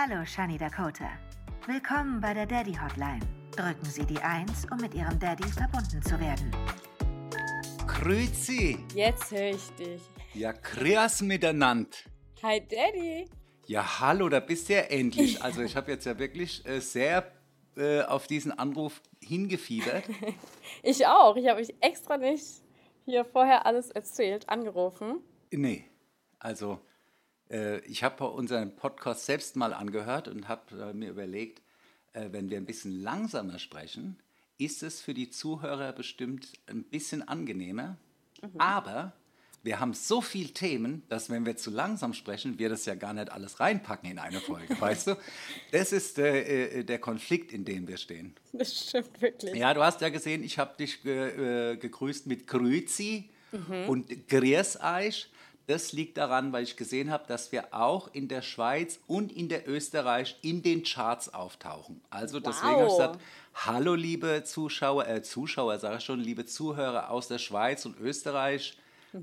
Hallo, Shani Dakota. Willkommen bei der Daddy Hotline. Drücken Sie die 1, um mit Ihrem Daddy verbunden zu werden. Grüezi. Jetzt höre ich dich. Ja, grüß miteinander. Hi Daddy. Ja, hallo, da bist du ja endlich. Also ich habe jetzt ja wirklich äh, sehr äh, auf diesen Anruf hingefiebert. Ich auch. Ich habe mich extra nicht hier vorher alles erzählt, angerufen. Nee, also ich habe unseren Podcast selbst mal angehört und habe äh, mir überlegt, äh, wenn wir ein bisschen langsamer sprechen, ist es für die Zuhörer bestimmt ein bisschen angenehmer. Aber wir haben so viele Themen, dass wenn wir zu langsam sprechen, wir das ja gar nicht alles reinpacken in eine Folge, weißt du? Das ist äh, äh, der Konflikt, in dem wir stehen. Das stimmt wirklich. Ja, du hast ja gesehen, ich habe dich ge, äh, gegrüßt mit Grüezi und Grüß euch. Das liegt daran, weil ich gesehen habe, dass wir auch in der Schweiz und in der Österreich in den Charts auftauchen. Also deswegen habe ich gesagt, hallo liebe Zuschauer, äh, Zuschauer sage ich schon, liebe Zuhörer aus der Schweiz und Österreich.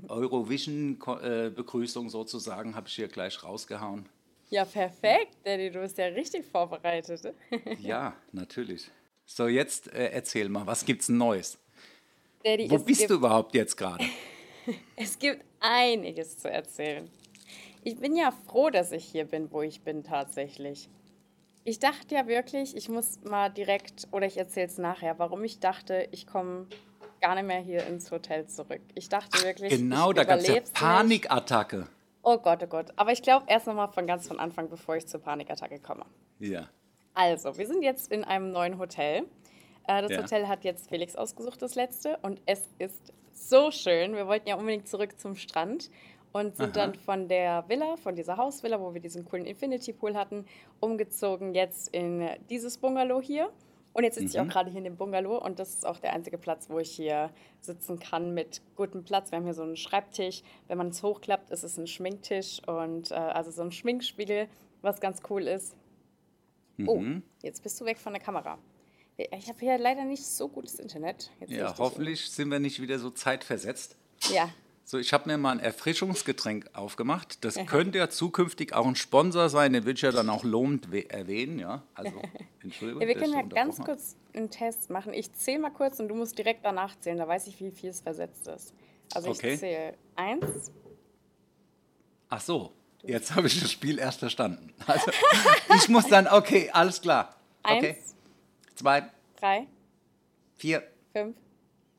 Eurovision-Begrüßung sozusagen habe ich hier gleich rausgehauen. Ja, perfekt, Daddy. Du bist ja richtig vorbereitet. Ja, natürlich. So, jetzt äh, erzähl mal, was gibt's Neues? Daddy, Wo bist du überhaupt jetzt gerade? Es gibt einiges zu erzählen. Ich bin ja froh, dass ich hier bin, wo ich bin tatsächlich. Ich dachte ja wirklich, ich muss mal direkt, oder ich erzähle es nachher, warum ich dachte, ich komme gar nicht mehr hier ins Hotel zurück. Ich dachte wirklich, Genau, da gab es ja überleb's nicht. Panikattacke. Oh Gott, oh Gott. Aber ich glaube erst nochmal von ganz von Anfang, bevor ich zur Panikattacke komme. Ja. Also, wir sind jetzt in einem neuen Hotel. Äh, das Ja. Hotel hat jetzt Felix ausgesucht, das letzte. Und es ist so schön. Wir wollten ja unbedingt zurück zum Strand und sind Aha. dann von der Villa, von dieser Hausvilla, wo wir diesen coolen Infinity Pool hatten, umgezogen jetzt in dieses Bungalow hier. Und jetzt sitze ich Mhm. auch gerade hier in dem Bungalow und das ist auch der einzige Platz, wo ich hier sitzen kann mit gutem Platz. Wir haben hier so einen Schreibtisch. Wenn man es hochklappt, ist es ein Schminktisch und äh, also so ein Schminkspiegel, was ganz cool ist. Oh, Mhm. jetzt bist du weg von der Kamera. Ich habe hier leider nicht so gutes Internet. Jetzt Ja, hoffentlich sind wir nicht wieder so zeitversetzt. hier. Ja, So, ich habe mir mal ein Erfrischungsgetränk aufgemacht. Das könnte ja zukünftig auch ein Sponsor sein, den will ich ja dann auch lobend we- erwähnen, ja. Also, Entschuldigung. ja wir können ja ganz kurz einen Test machen. Ich zähle mal kurz und du musst direkt danach zählen. Da weiß ich, wie viel es versetzt ist. Also Okay. ich zähle eins. Ach so, jetzt habe ich das Spiel erst verstanden. Also, ich muss dann, okay, alles klar. Okay, eins, zwei, drei, vier, fünf,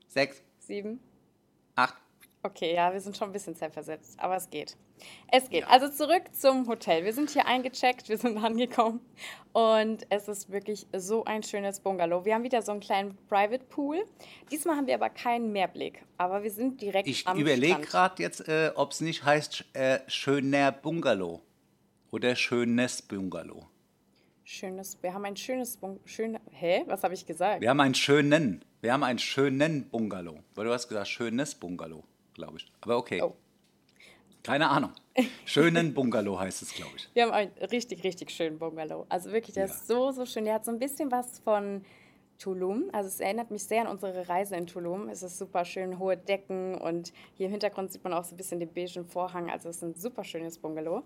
sechs, sieben. acht. Okay, ja, wir sind schon ein bisschen zeitversetzt, aber es geht. Es geht. Also zurück zum Hotel. Wir sind hier eingecheckt, wir sind angekommen und es ist wirklich so ein schönes Bungalow. Wir haben wieder so einen kleinen Private Pool. Diesmal haben wir aber keinen Mehrblick, aber wir sind direkt Ich am überlege Strand. gerade jetzt, äh, ob es nicht heißt äh, schöner Bungalow oder schönes Bungalow. Schönes, wir haben ein schönes schön, hä, was habe ich gesagt? Wir haben einen schönen, wir haben einen schönen Bungalow. Weil du hast gesagt schönes Bungalow, glaube ich. Aber okay. Oh. Keine Ahnung. Schönen Bungalow heißt es, glaube ich. Wir haben einen richtig, richtig schönen Bungalow. Also wirklich, der Ja. ist so, so schön. Der hat so ein bisschen was von Tulum. Also es erinnert mich sehr an unsere Reise in Tulum. Es ist super schön, hohe Decken und hier im Hintergrund sieht man auch so ein bisschen den beigen Vorhang. Also es ist ein super schönes Bungalow.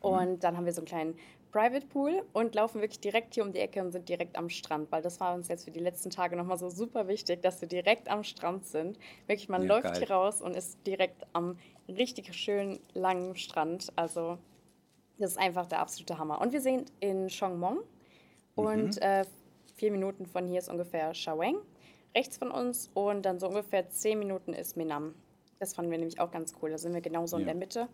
Und dann haben wir so einen kleinen Private Pool und laufen wirklich direkt hier um die Ecke und sind direkt am Strand, weil das war uns jetzt für die letzten Tage nochmal so super wichtig, dass wir direkt am Strand sind. Wirklich, man Ja, läuft geil. hier raus und ist direkt am richtig schönen langen Strand. Also das ist einfach der absolute Hammer. Und wir sind in Chongmong und äh, vier Minuten von hier ist ungefähr Shaweng, rechts von uns und dann so ungefähr zehn Minuten ist Minam. Das fanden wir nämlich auch ganz cool. Da sind wir genauso in Ja. der Mitte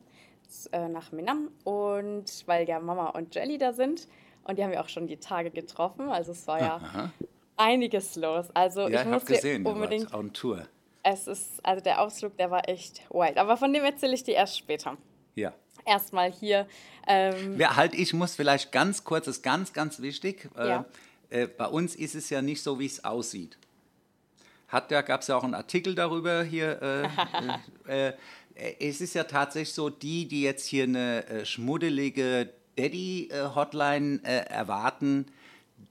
nach Minam und weil ja Mama und Jelly da sind und die haben wir auch schon die Tage getroffen. Also es war ja Aha. einiges los. Also Ja, ich ich habe muss gesehen, unbedingt on Tour. es ist, also der Ausflug, der war echt wild. Aber von dem erzähle ich dir erst später. Ja. Erstmal hier. Ähm, Wer halt, ich muss vielleicht ganz kurz, das ist ganz, ganz wichtig. Äh, Ja. äh, bei uns ist es ja nicht so, wie es aussieht. Hat ja, gab es ja auch einen Artikel darüber hier. Äh, äh, äh, es ist ja tatsächlich so, die, die jetzt hier eine äh, schmuddelige Daddy-Hotline äh, erwarten,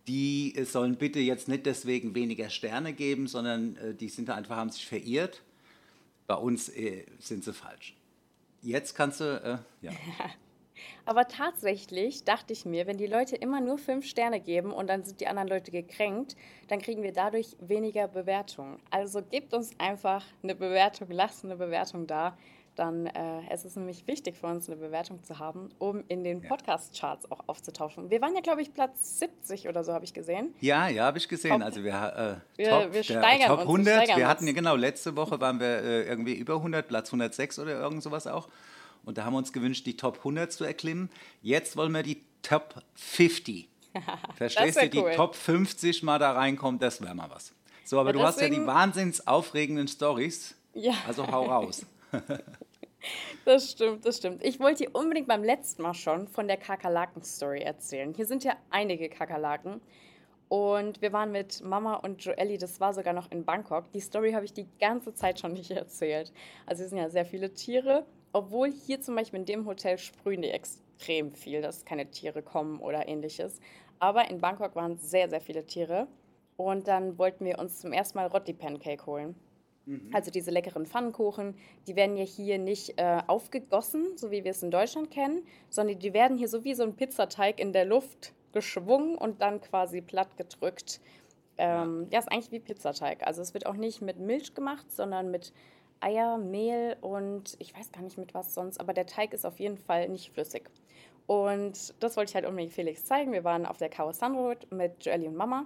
die äh, sollen bitte jetzt nicht deswegen weniger Sterne geben, sondern äh, die sind einfach, haben sich verirrt. Bei uns äh, sind sie falsch. Jetzt kannst du, äh, ja. Aber tatsächlich dachte ich mir, wenn die Leute immer nur fünf Sterne geben und dann sind die anderen Leute gekränkt, dann kriegen wir dadurch weniger Bewertungen. Also gebt uns einfach eine Bewertung, lasst eine Bewertung da. Dann äh, es ist nämlich wichtig für uns, eine Bewertung zu haben, um in den Podcast-Charts auch aufzutauchen. Wir waren ja, glaube ich, Platz 70 oder so, habe ich gesehen. Ja, ja, habe ich gesehen. Top. Also wir, äh, wir, top, wir steigern Top 100. Uns, wir, wir hatten ja genau, letzte Woche waren wir äh, irgendwie über 100, Platz 106 oder irgend sowas auch. Und da haben wir uns gewünscht, die Top 100 zu erklimmen. Jetzt wollen wir die Top 50. Verstehst du? Die Top 50 mal da reinkommt, das wäre mal was. So, aber ja, du hast ja die wahnsinns aufregenden Stories. Ja. Also hau raus. Das stimmt, das stimmt. Ich wollte dir unbedingt beim letzten Mal schon von der Kakerlaken-Story erzählen. Hier sind ja einige Kakerlaken. Und wir waren mit Mama und Joelli, das war sogar noch in Bangkok. Die Story habe ich die ganze Zeit schon nicht erzählt. Also es sind ja sehr viele Tiere obwohl hier zum Beispiel in dem Hotel sprühen die extrem viel, dass keine Tiere kommen oder ähnliches. Aber in Bangkok waren sehr, sehr viele Tiere. Und dann wollten wir uns zum ersten Mal Rotti Pancake holen. Mhm. Also diese leckeren Pfannkuchen, die werden ja hier nicht äh, aufgegossen, so wie wir es in Deutschland kennen, sondern die werden hier so wie so ein Pizzateig in der Luft geschwungen und dann quasi platt gedrückt. Ähm, ja, ist eigentlich wie Pizzateig. Also es wird auch nicht mit Milch gemacht, sondern mit Eier, Mehl und ich weiß gar nicht mit was sonst, aber der Teig ist auf jeden Fall nicht flüssig. Und das wollte ich halt unbedingt Felix zeigen. Wir waren auf der Kawasan Road mit Joelly und Mama.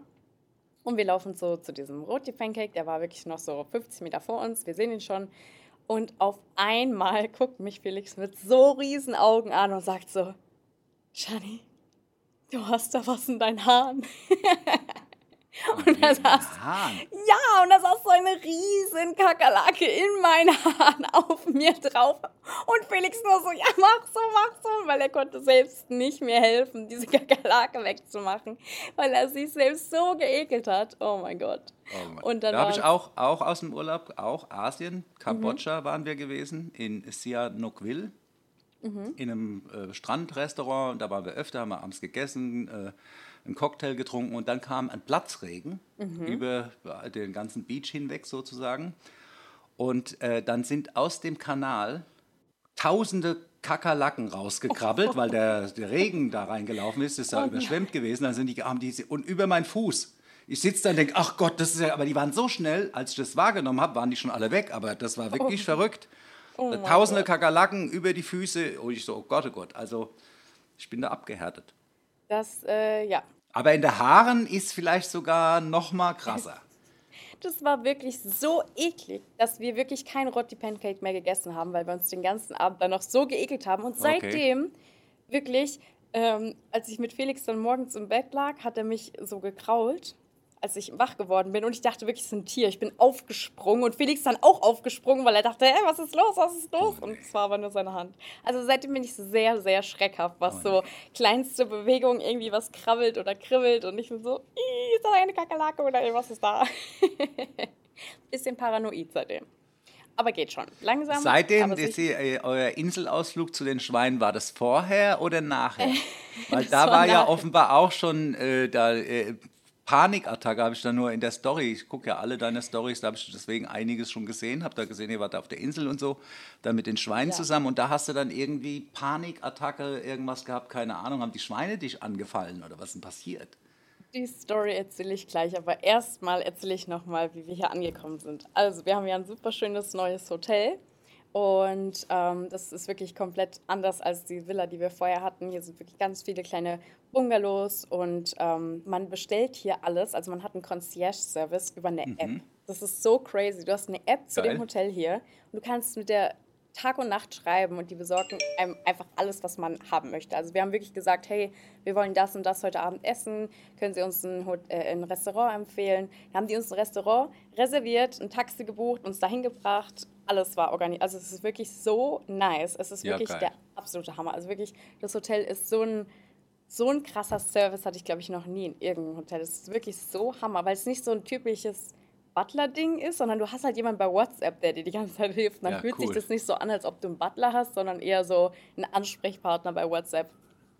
Und wir laufen so zu diesem Roti Pancake. Der war wirklich noch so 50 Meter vor uns. Wir sehen ihn schon. Und auf einmal guckt mich Felix mit so riesen Augen an und sagt so: Shani, du hast da was in deinen Haaren. Und da saß, ja, und da saß so eine riesen Kakerlake in meinen Haaren auf mir drauf. Und Felix nur so, ja, mach so, mach so, weil er konnte selbst nicht mehr helfen, diese Kakerlake wegzumachen, weil er sich selbst so geekelt hat. Oh mein Gott. Oh und dann da habe ich auch, auch aus dem Urlaub, auch Asien, Kambodscha mhm. waren wir gewesen, in Sihanoukville. Mhm. In einem äh, Strandrestaurant, da waren wir öfter, haben wir abends gegessen, äh, einen Cocktail getrunken und dann kam ein Platzregen mhm. über den ganzen Beach hinweg sozusagen. Und äh, dann sind aus dem Kanal tausende Kakerlaken rausgekrabbelt, weil der, der, Regen da reingelaufen ist, ist da oh, überschwemmt gewesen. Dann sind die, haben die und über meinen Fuß. Ich sitze da und denke, ach Gott, das ist ja, aber die waren so schnell, als ich das wahrgenommen habe, waren die schon alle weg. Aber das war wirklich oh. verrückt. Oh Tausende Gott. Kakerlaken über die Füße. Und ich so, oh Gott, oh Gott. Also ich bin da abgehärtet. Das, äh, ja, aber in der Haaren ist vielleicht sogar noch mal krasser. Das war wirklich so eklig, dass wir wirklich kein Rotti Pancake mehr gegessen haben, weil wir uns den ganzen Abend dann noch so geekelt haben. Und seitdem okay. wirklich, ähm, als ich mit Felix dann morgens im Bett lag, hat er mich so gekrault als ich wach geworden bin und ich dachte wirklich, es ist ein Tier. Ich bin aufgesprungen und Felix dann auch aufgesprungen, weil er dachte, hey, was ist los, was ist los? Und es war aber nur seine Hand. Also seitdem bin ich sehr, sehr schreckhaft, was so kleinste Bewegungen irgendwie was krabbelt oder kribbelt und ich bin so, ist da eine Kakerlake oder was ist da? Bisschen paranoid seitdem. Aber geht schon. Langsam. Seitdem, Sie, äh, euer Inselausflug zu den Schweinen, war das vorher oder nachher? Weil da war, war ja offenbar auch schon äh, da, äh, Panikattacke habe ich da nur in der Story. Ich gucke ja alle deine Stories, da habe ich deswegen einiges schon gesehen. Habe da gesehen, ihr wart auf der Insel und so, da mit den Schweinen ja. zusammen. Und da hast du dann irgendwie Panikattacke, irgendwas gehabt, keine Ahnung. Haben die Schweine dich angefallen oder was ist denn passiert? Die Story erzähle ich gleich, aber erstmal erzähle ich nochmal, wie wir hier angekommen sind. Also, wir haben ja ein super schönes neues Hotel und ähm, das ist wirklich komplett anders als die Villa, die wir vorher hatten. Hier sind wirklich ganz viele kleine Bungalows und ähm, man bestellt hier alles. Also man hat einen Concierge-Service über eine mhm. App. Das ist so crazy. Du hast eine App zu Geil. dem Hotel hier und du kannst mit der Tag und Nacht schreiben und die besorgen einem einfach alles, was man haben möchte. Also wir haben wirklich gesagt, hey, wir wollen das und das heute Abend essen, können Sie uns ein, äh, ein Restaurant empfehlen? Dann haben die uns ein Restaurant reserviert, ein Taxi gebucht, uns dahin gebracht alles war organisiert. Also es ist wirklich so nice. Es ist wirklich ja, der absolute Hammer. Also wirklich, das Hotel ist so ein, so ein krasser Service, hatte ich glaube ich noch nie in irgendeinem Hotel. Es ist wirklich so Hammer, weil es nicht so ein typisches Butler-Ding ist, sondern du hast halt jemanden bei WhatsApp, der dir die ganze Zeit hilft. dann ja, fühlt cool. sich das nicht so an, als ob du einen Butler hast, sondern eher so einen Ansprechpartner bei WhatsApp.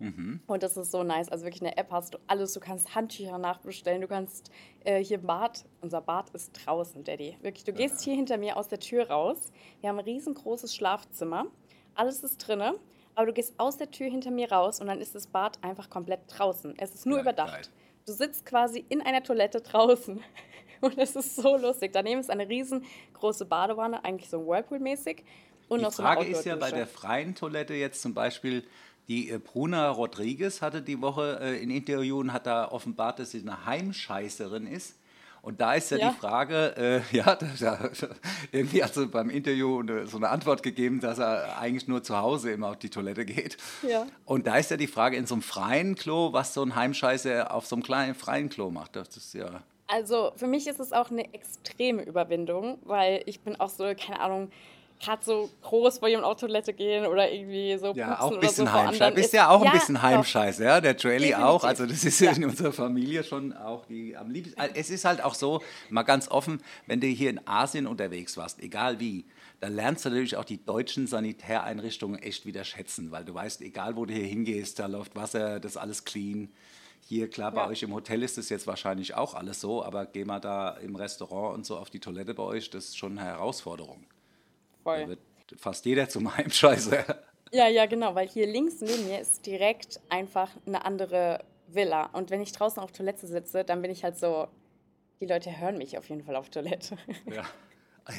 Mhm. Und das ist so nice. Also wirklich eine App hast du alles. Du kannst Handtücher nachbestellen. Du kannst äh, hier Bad. Unser Bad ist draußen, Daddy. Wirklich, du gehst hier hinter mir aus der Tür raus. Wir haben ein riesengroßes Schlafzimmer. Alles ist drinne. aber du gehst aus der Tür hinter mir raus und dann ist das Bad einfach komplett draußen. Es ist nur Ja, überdacht. geil. Du sitzt quasi in einer Toilette draußen. Und es ist so lustig. Daneben ist eine riesengroße Badewanne, eigentlich so Whirlpool-mäßig. Und Die noch so eine Frage ist ja bei der freien Toilette jetzt zum Beispiel, die äh, Bruna Rodriguez hatte die Woche äh, Interview und hat da offenbart, dass sie eine Heimscheißerin ist. Und da ist ja, Ja. die Frage, äh, ja, da, irgendwie hat sie beim Interview eine, so eine Antwort gegeben, dass er eigentlich nur zu Hause immer auf die Toilette geht. Ja. Und da ist ja die Frage in so einem freien Klo, was so ein Heimscheißer auf so einem kleinen freien Klo macht. Das ist ja. Also für mich ist es auch eine extreme Überwindung, weil ich bin auch so, keine Ahnung, gerade so groß vor jemand auf Toilette gehen oder irgendwie so Ja, auch ein bisschen so Heimscheiß. Bist ist- ja auch ein Ja, bisschen. Heimscheiß, ja. Der Joelly auch. Also das ist Ja. in unserer Familie schon auch die am liebsten. Also Es ist halt auch so, mal ganz offen, wenn du hier in Asien unterwegs warst, egal wie, dann lernst du natürlich auch die deutschen Sanitäreinrichtungen echt wieder schätzen, weil du weißt, egal wo du hier hingehst, da läuft Wasser, das ist alles clean. Hier, klar, bei Ja. euch im Hotel ist das jetzt wahrscheinlich auch alles so, aber geh mal da im Restaurant und so auf die Toilette bei euch, das ist schon eine Herausforderung. Da Voll. wird fast jeder zum Heimscheißer. Ja, ja, genau, weil hier links neben mir ist direkt einfach eine andere Villa. Und wenn ich draußen auf Toilette sitze, dann bin ich halt so, die Leute hören mich auf jeden Fall auf Toilette. Ja,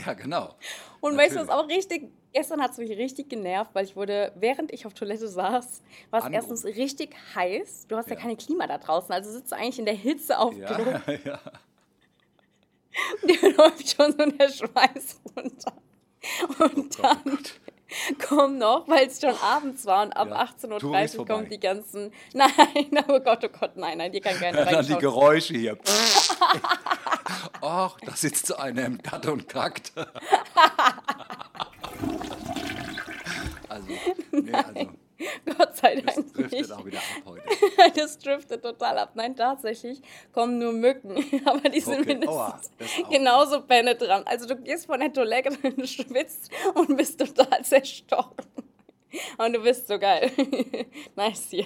ja genau. Und weißt du, was Natürlich. auch richtig, gestern hat es mich richtig genervt, weil ich wurde, während ich auf Toilette saß, war es erstens richtig heiß. Du hast ja. Ja. keine Klima da draußen, also sitzt du eigentlich in der Hitze auf Klo. Ja, ja. Dir läuft schon so der Schweiß runter. Und Oh dann Gott. kommen noch, weil es schon abends war und ab Ja, 18.30 Tour ist Uhr kommen die ganzen. Nein, oh Gott, oh Gott, nein, nein, die kann gerne Dann die. Geräusche hier. Ach, da sitzt so einer im Gatte und kackt. Also, nee, also Gott sei das Dank driftet nicht. auch wieder ab heute. Das driftet total ab. Nein, tatsächlich kommen nur Mücken, aber die sind Okay, mindestens das auch. genauso penetrant. Also du gehst von der Toilette, du schwitzt und bist total zerstochen. Und du bist so geil. nice hier.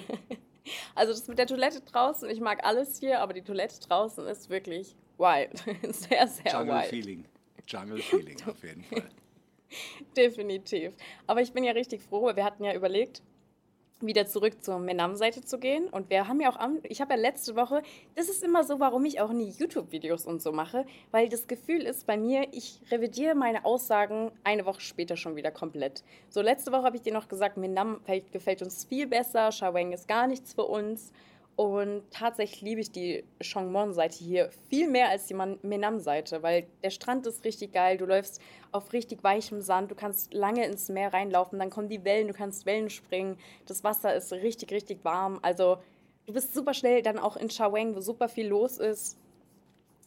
Also das mit der Toilette draußen, ich mag alles hier, aber die Toilette draußen ist wirklich wild. Sehr, sehr Jungle wild. Feeling. Jungle Feeling auf jeden Fall. Definitiv. Aber ich bin ja richtig froh, weil wir hatten ja überlegt, wieder zurück zur Menam-Seite zu gehen. Und wir haben ja auch, ich habe ja letzte Woche, das ist immer so, warum ich auch nie YouTube-Videos und so mache, weil das Gefühl ist bei mir, ich revidiere meine Aussagen eine Woche später schon wieder komplett. So, letzte Woche habe ich dir noch gesagt, Menam gefällt, gefällt uns viel besser, Shawang ist gar nichts für uns. Und tatsächlich liebe ich die Chongmon-Seite hier viel mehr als die Menam-Seite, weil der Strand ist richtig geil. Du läufst auf richtig weichem Sand, du kannst lange ins Meer reinlaufen, dann kommen die Wellen, du kannst Wellen springen. Das Wasser ist richtig, richtig warm. Also du bist super schnell dann auch in Shawang, wo super viel los ist.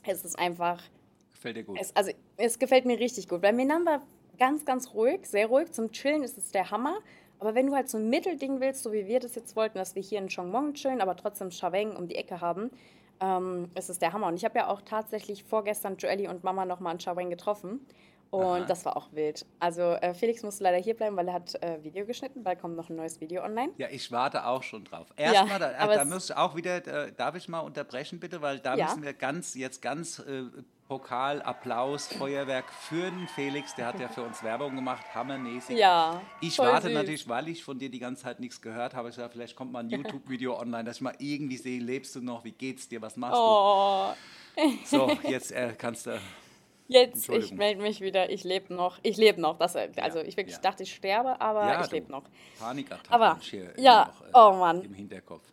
Es ist einfach Gefällt dir gut? es, also, es gefällt mir richtig gut. Weil Menam war ganz, ganz ruhig, sehr ruhig. Zum Chillen ist es der Hammer. Aber wenn du halt so ein Mittelding willst, so wie wir das jetzt wollten, dass wir hier in Chongmong chillen, aber trotzdem Shaweng um die Ecke haben, ähm, ist es der Hammer. Und ich habe ja auch tatsächlich vorgestern Joelly und Mama nochmal in Shaweng getroffen. Und Aha. das war auch wild. Also äh, Felix musste leider hier bleiben, weil er hat äh, Video geschnitten, weil kommt noch ein neues Video online. Ja, ich warte auch schon drauf. Erstmal, da, aber da muss ich auch wieder, äh, darf ich mal unterbrechen bitte, weil da Ja. müssen wir ganz, jetzt ganz äh, Pokal, Applaus, Feuerwerk für den Felix, der hat ja für uns Werbung gemacht, hammermäßig. Ja. Ich warte süß. natürlich, weil ich von dir die ganze Zeit nichts gehört habe, ich gesagt, vielleicht kommt mal ein YouTube-Video online, dass ich mal irgendwie sehe, lebst du noch, wie geht's dir, was machst Oh, du? So, jetzt äh, kannst du, jetzt, ich melde mich wieder. Ich lebe noch. Ich lebe noch. Das, also ich wirklich ja. dachte, ich sterbe, aber ja, ich lebe noch. Panikattacke Aber, ja, noch, äh, oh Mann. im Hinterkopf.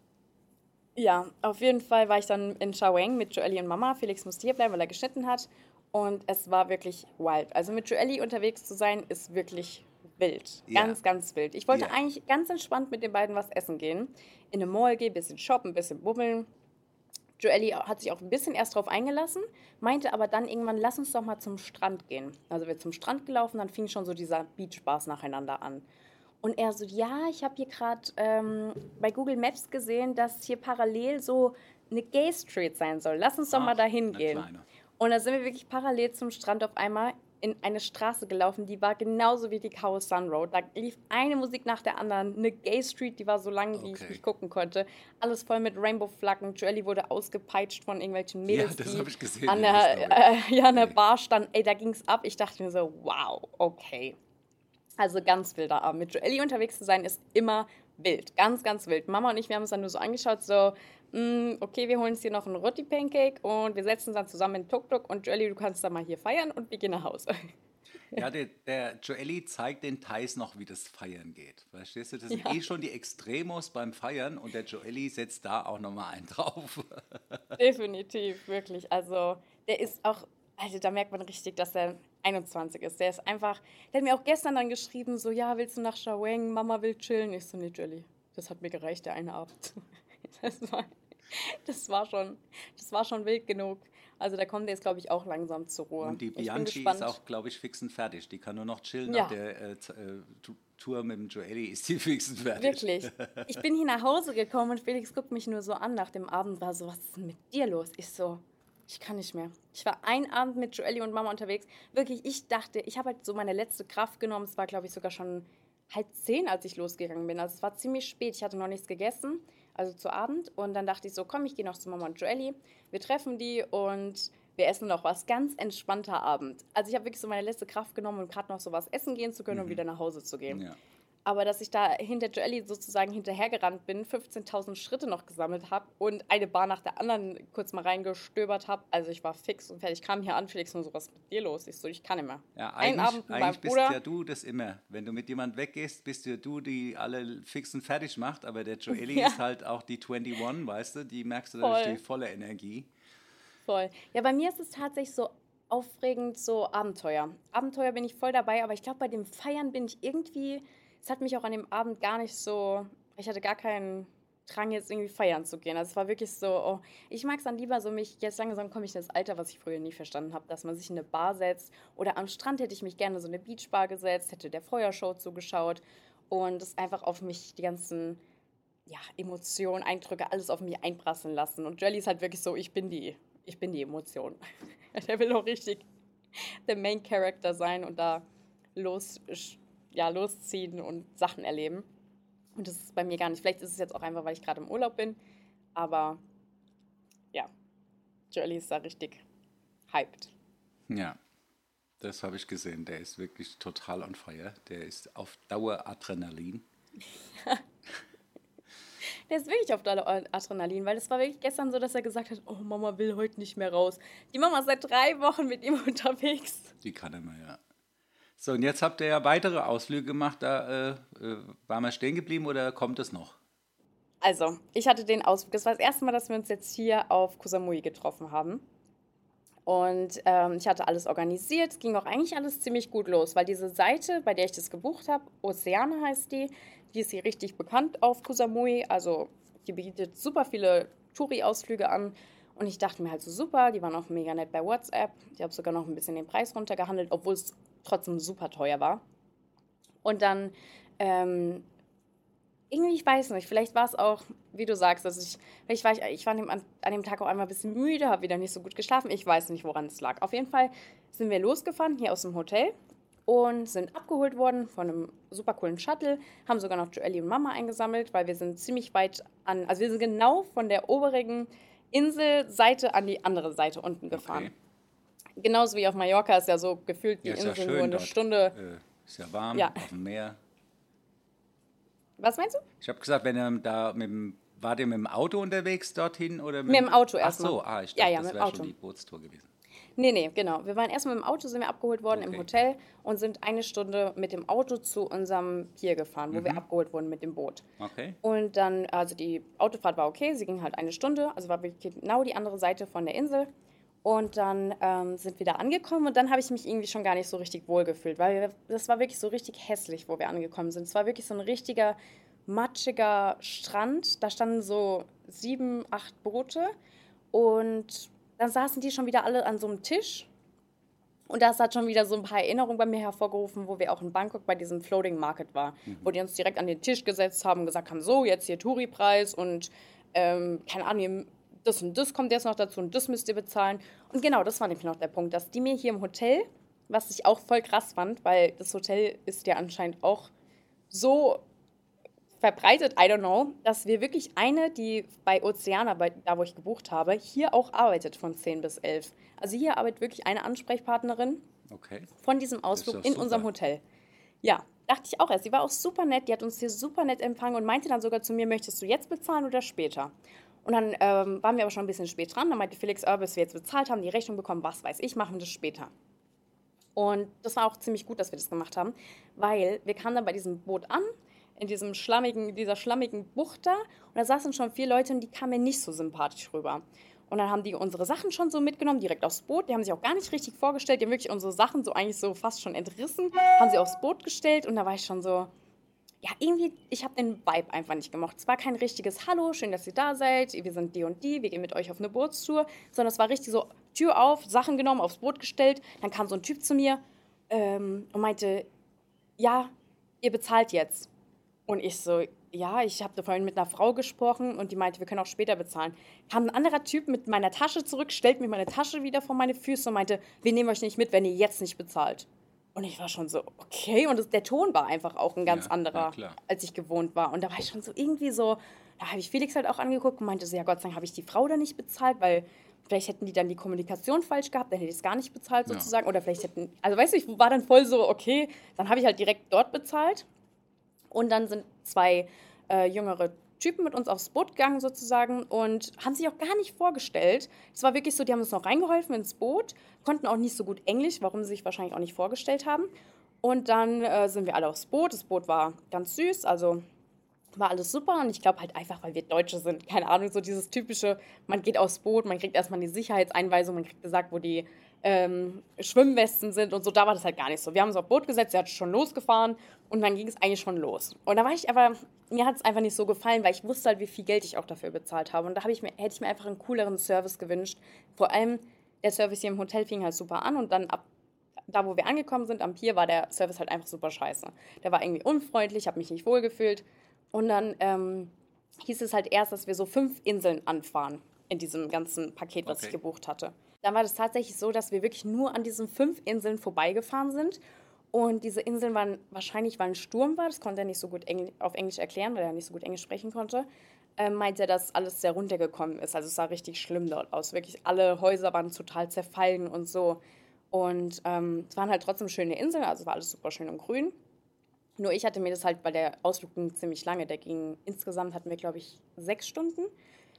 Ja, auf jeden Fall war ich dann in Shawang mit Joelly und Mama. Felix musste hier bleiben, weil er geschnitten hat. Und es war wirklich wild. Also mit Joelly unterwegs zu sein, ist wirklich wild. Ja. Ganz, ganz wild. Ich wollte Ja. eigentlich ganz entspannt mit den beiden was essen gehen. In eine Mall gehen, bisschen shoppen, ein bisschen bummeln. Joelly hat sich auch ein bisschen erst drauf eingelassen, meinte aber dann irgendwann, lass uns doch mal zum Strand gehen. Also wir zum Strand gelaufen, dann fing schon so dieser Beachbars nacheinander an. Und er so, ja, ich habe hier gerade ähm, bei Google Maps gesehen, dass hier parallel so eine Gay Street sein soll. Lass uns doch Ach, mal dahin eine gehen. kleine. Und da sind wir wirklich parallel zum Strand auf einmal in eine Straße gelaufen, die war genauso wie die Khao Sun Road. Da lief eine Musik nach der anderen. Eine Gay Street, die war so lang, wie ich Okay. nicht gucken konnte. Alles voll mit Rainbow-Flaggen. Joelly wurde ausgepeitscht von irgendwelchen Mädels, das die gesehen, an der, äh, ja, an der Ey. Bar standen. Ey, da ging's ab. Ich dachte mir so, wow, okay. Also ganz wilder Abend. Mit Joelli unterwegs zu sein ist immer wild. Ganz, ganz wild. Mama und ich, wir haben uns dann nur so angeschaut, so, mm, okay, wir holen uns hier noch einen Roti Pancake und wir setzen uns dann zusammen in Tuk-Tuk und Joelli, du kannst dann mal hier feiern und wir gehen nach Hause. Ja, der, der Joelli zeigt den Thais noch, wie das Feiern geht. Verstehst du? Das sind Ja. eh schon die Extremos beim Feiern und der Joelli setzt da auch nochmal einen drauf. Definitiv, wirklich. Also, der ist auch, also da merkt man richtig, dass er 21 ist. Der ist einfach, der hat mir auch gestern dann geschrieben, so, ja, willst du nach Shaweng? Mama will chillen. Ich so, nee, Jelly, das hat mir gereicht, der eine Abend. Das war, das war schon, das war schon wild genug. Also da kommt jetzt, glaube ich, auch langsam zur Ruhe. Und die Bianchi ist auch, glaube ich, fix und fertig. Die kann nur noch chillen. Ja. Nach der äh, äh, Tour mit dem Joelli ist die fix und fertig. Wirklich. Ich bin hier nach Hause gekommen und Felix guckt mich nur so an nach dem Abend, war so, was ist denn mit dir los? Ich so, ich kann nicht mehr. Ich war einen Abend mit Joelli und Mama unterwegs. Wirklich, ich dachte, ich habe halt so meine letzte Kraft genommen. Es war, glaube ich, sogar schon halb zehn, als ich losgegangen bin. Also es war ziemlich spät. Ich hatte noch nichts gegessen, also zu Abend. Und dann dachte ich so, komm, ich gehe noch zu Mama und Joelli. Wir treffen die und wir essen noch was. Ganz entspannter Abend. Also ich habe wirklich so meine letzte Kraft genommen, um gerade noch so was essen gehen zu können und wieder nach Hause zu gehen. Ja. Aber dass ich da hinter Joelli sozusagen hinterhergerannt bin, 15.000 Schritte noch gesammelt habe und eine Bar nach der anderen kurz mal reingestöbert habe. Also ich war fix und fertig. Ich kam hier an, Felix, nur so, was mit dir los? Ich so, ich kann nicht mehr. Ja, Ein eigentlich, Abend mit eigentlich bist Bruder. ja du das immer. Wenn du mit jemand weggehst, bist ja du, die alle fix und fertig macht. Aber der Joelli Ja. ist halt auch die 21, weißt du? Die merkst du, Voll. die volle Energie. Voll. Ja, bei mir ist es tatsächlich so aufregend, so Abenteuer. Abenteuer bin ich voll dabei, aber ich glaube, bei dem Feiern bin ich irgendwie, es hat mich auch an dem Abend gar nicht so, ich hatte gar keinen Drang, jetzt irgendwie feiern zu gehen. Also es war wirklich so, oh, ich mag es dann lieber so mich, jetzt langsam komme ich in das Alter, was ich früher nie verstanden habe, dass man sich in eine Bar setzt oder am Strand hätte ich mich gerne so eine Beachbar gesetzt, hätte der Feuershow zugeschaut und es einfach auf mich die ganzen ja, Emotionen, Eindrücke, alles auf mich einprasseln lassen. Und Jelly ist halt wirklich so, ich bin die, ich bin die Emotion. Der will auch richtig der Main Character sein und da los, ja, losziehen und Sachen erleben. Und das ist bei mir gar nicht. Vielleicht ist es jetzt auch einfach, weil ich gerade im Urlaub bin. Aber ja, Jelly ist da richtig hyped. Ja, das habe ich gesehen. Der ist wirklich total on fire. Der ist auf Dauer Adrenalin. Der ist wirklich auf Dauer Adrenalin, weil es war wirklich gestern so, dass er gesagt hat, oh, Mama will heute nicht mehr raus. Die Mama ist seit drei Wochen mit ihm unterwegs. Die kann er mal, ja. So, und jetzt habt ihr ja weitere Ausflüge gemacht. Da äh, äh, waren wir stehen geblieben oder kommt es noch? Also, ich hatte den Ausflug. Das war das erste Mal, dass wir uns jetzt hier auf Kusamui getroffen haben. Und ähm, ich hatte alles organisiert. Es ging auch eigentlich alles ziemlich gut los, weil diese Seite, bei der ich das gebucht habe, Oceane heißt die, die ist hier richtig bekannt auf Kusamui. Also, die bietet super viele Touri-Ausflüge an. Und ich dachte mir halt so super, die waren auch mega nett bei WhatsApp. Ich habe sogar noch ein bisschen den Preis runtergehandelt, obwohl es trotzdem super teuer war. Und dann ähm, irgendwie, ich weiß nicht, vielleicht war es auch, wie du sagst, dass ich, vielleicht war ich, ich war an dem, an dem Tag auch einmal ein bisschen müde, habe wieder nicht so gut geschlafen. Ich weiß nicht, woran es lag. Auf jeden Fall sind wir losgefahren hier aus dem Hotel und sind abgeholt worden von einem super coolen Shuttle, haben sogar noch Joelli und Mama eingesammelt, weil wir sind ziemlich weit an, also wir sind genau von der oberen Inselseite an die andere Seite unten gefahren. Okay. Genauso wie auf Mallorca ist ja so gefühlt die Ja, ja Insel schön nur eine dort. Stunde. Äh, ist ja warm, Ja. auf dem Meer. Was meinst du? Ich habe gesagt, wenn ihr da mit dem, wart ihr mit dem Auto unterwegs dorthin oder mit, Mit dem Auto Ach erstmal. so, ah, ich Ja, dachte, ja, das mit dem wäre Auto. schon die Bootstour gewesen. Nee, nee, genau. Wir waren erstmal mit dem Auto, sind wir abgeholt worden im Okay. Hotel und sind eine Stunde mit dem Auto zu unserem Pier gefahren, wo Mhm. wir abgeholt wurden mit dem Boot. Okay. Und dann, also die Autofahrt war okay, sie ging halt eine Stunde, also war wirklich genau die andere Seite von der Insel. Und dann ähm, sind wir da angekommen und dann habe ich mich irgendwie schon gar nicht so richtig wohl gefühlt, weil wir, das war wirklich so richtig hässlich, wo wir angekommen sind. Es war wirklich so ein richtiger matschiger Strand. Da standen so sieben, acht Boote und dann saßen die schon wieder alle an so einem Tisch. Und das hat schon wieder so ein paar Erinnerungen bei mir hervorgerufen, wo wir auch in Bangkok bei diesem Floating Market war, wo die uns direkt an den Tisch gesetzt haben und gesagt haben, so, jetzt hier Touri-Preis und ähm, keine Ahnung, das und das kommt jetzt noch dazu und das müsst ihr bezahlen. Und genau, das war nämlich noch der Punkt, dass die mir hier im Hotel, was ich auch voll krass fand, weil das Hotel ist ja anscheinend auch so verbreitet, I don't know, dass wir wirklich eine, die bei Oceana, bei, da wo ich gebucht habe, hier auch arbeitet von 10 bis 11. Also hier arbeitet wirklich eine Ansprechpartnerin Okay. von diesem Ausflug in super. unserem Hotel. Ja, dachte ich auch erst. Sie war auch super nett, die hat uns hier super nett empfangen und meinte dann sogar zu mir, möchtest du jetzt bezahlen oder später? Und dann ähm, waren wir aber schon ein bisschen spät dran. Dann meinte Felix, oh, bis wir jetzt bezahlt haben, die Rechnung bekommen, was weiß ich, machen wir das später. Und das war auch ziemlich gut, dass wir das gemacht haben, weil wir kamen dann bei diesem Boot an, in diesem schlammigen, dieser schlammigen Bucht da. Und da saßen schon vier Leute und die kamen mir nicht so sympathisch rüber. Und dann haben die unsere Sachen schon so mitgenommen, direkt aufs Boot. Die haben sich auch gar nicht richtig vorgestellt. Die haben wirklich unsere Sachen so eigentlich so fast schon entrissen, haben sie aufs Boot gestellt. Und da war ich schon so, ja, irgendwie, ich habe den Vibe einfach nicht gemocht. Es war kein richtiges Hallo, schön, dass ihr da seid, wir sind die und die, wir gehen mit euch auf eine Bootstour, sondern es war richtig so, Tür auf, Sachen genommen, aufs Boot gestellt. Dann kam so ein Typ zu mir ähm, und meinte, ja, ihr bezahlt jetzt. Und ich so, ja, ich habe vorhin mit einer Frau gesprochen und die meinte, wir können auch später bezahlen. Kam ein anderer Typ mit meiner Tasche zurück, stellt mir meine Tasche wieder vor meine Füße und meinte, wir nehmen euch nicht mit, wenn ihr jetzt nicht bezahlt. Und ich war schon so, okay. Und das, der Ton war einfach auch ein ganz ja, anderer, als ich gewohnt war. Und da war ich schon so irgendwie so, da habe ich Felix halt auch angeguckt und meinte so, ja Gott sei Dank habe ich die Frau da nicht bezahlt, weil vielleicht hätten die dann die Kommunikation falsch gehabt, dann hätte ich es gar nicht bezahlt sozusagen. Ja. Oder vielleicht hätten, also weißt du, ich war dann voll so, okay, dann habe ich halt direkt dort bezahlt. Und dann sind zwei äh, jüngere Typen mit uns aufs Boot gegangen sozusagen und haben sich auch gar nicht vorgestellt. Es war wirklich so, die haben uns noch reingeholfen ins Boot, konnten auch nicht so gut Englisch, warum sie sich wahrscheinlich auch nicht vorgestellt haben. Und dann äh, sind wir alle aufs Boot. Das Boot war ganz süß, also war alles super. Und ich glaube halt einfach, weil wir Deutsche sind, keine Ahnung, so dieses typische, man geht aufs Boot, man kriegt erstmal die Sicherheitseinweisung, man kriegt gesagt, wo die ähm, Schwimmwesten sind und so. Da war das halt gar nicht so. Wir haben uns auf Boot gesetzt, sie hat schon losgefahren und dann ging es eigentlich schon los. Und da war ich aber, mir hat es einfach nicht so gefallen, weil ich wusste halt, wie viel Geld ich auch dafür bezahlt habe. Und da ich mir, hätte ich mir einfach einen cooleren Service gewünscht. Vor allem der Service hier im Hotel fing halt super an und dann ab da, wo wir angekommen sind, am Pier, war der Service halt einfach super scheiße. Der war irgendwie unfreundlich, habe mich nicht wohlgefühlt. Und dann ähm, hieß es halt erst, dass wir so fünf Inseln anfahren in diesem ganzen Paket, was okay. ich gebucht hatte. Dann war das tatsächlich so, dass wir wirklich nur an diesen fünf Inseln vorbeigefahren sind. Und diese Inseln waren wahrscheinlich, weil ein Sturm war, das konnte er nicht so gut Engl auf Englisch erklären, weil er nicht so gut Englisch sprechen konnte, äh, meinte er, dass alles sehr runtergekommen ist. Also es sah richtig schlimm dort aus. Wirklich alle Häuser waren total zerfallen und so. Und ähm, es waren halt trotzdem schöne Inseln, also war alles super schön und grün. Nur ich hatte mir das halt, weil der Ausflug ziemlich lange, der ging insgesamt hatten wir, glaube ich, sechs Stunden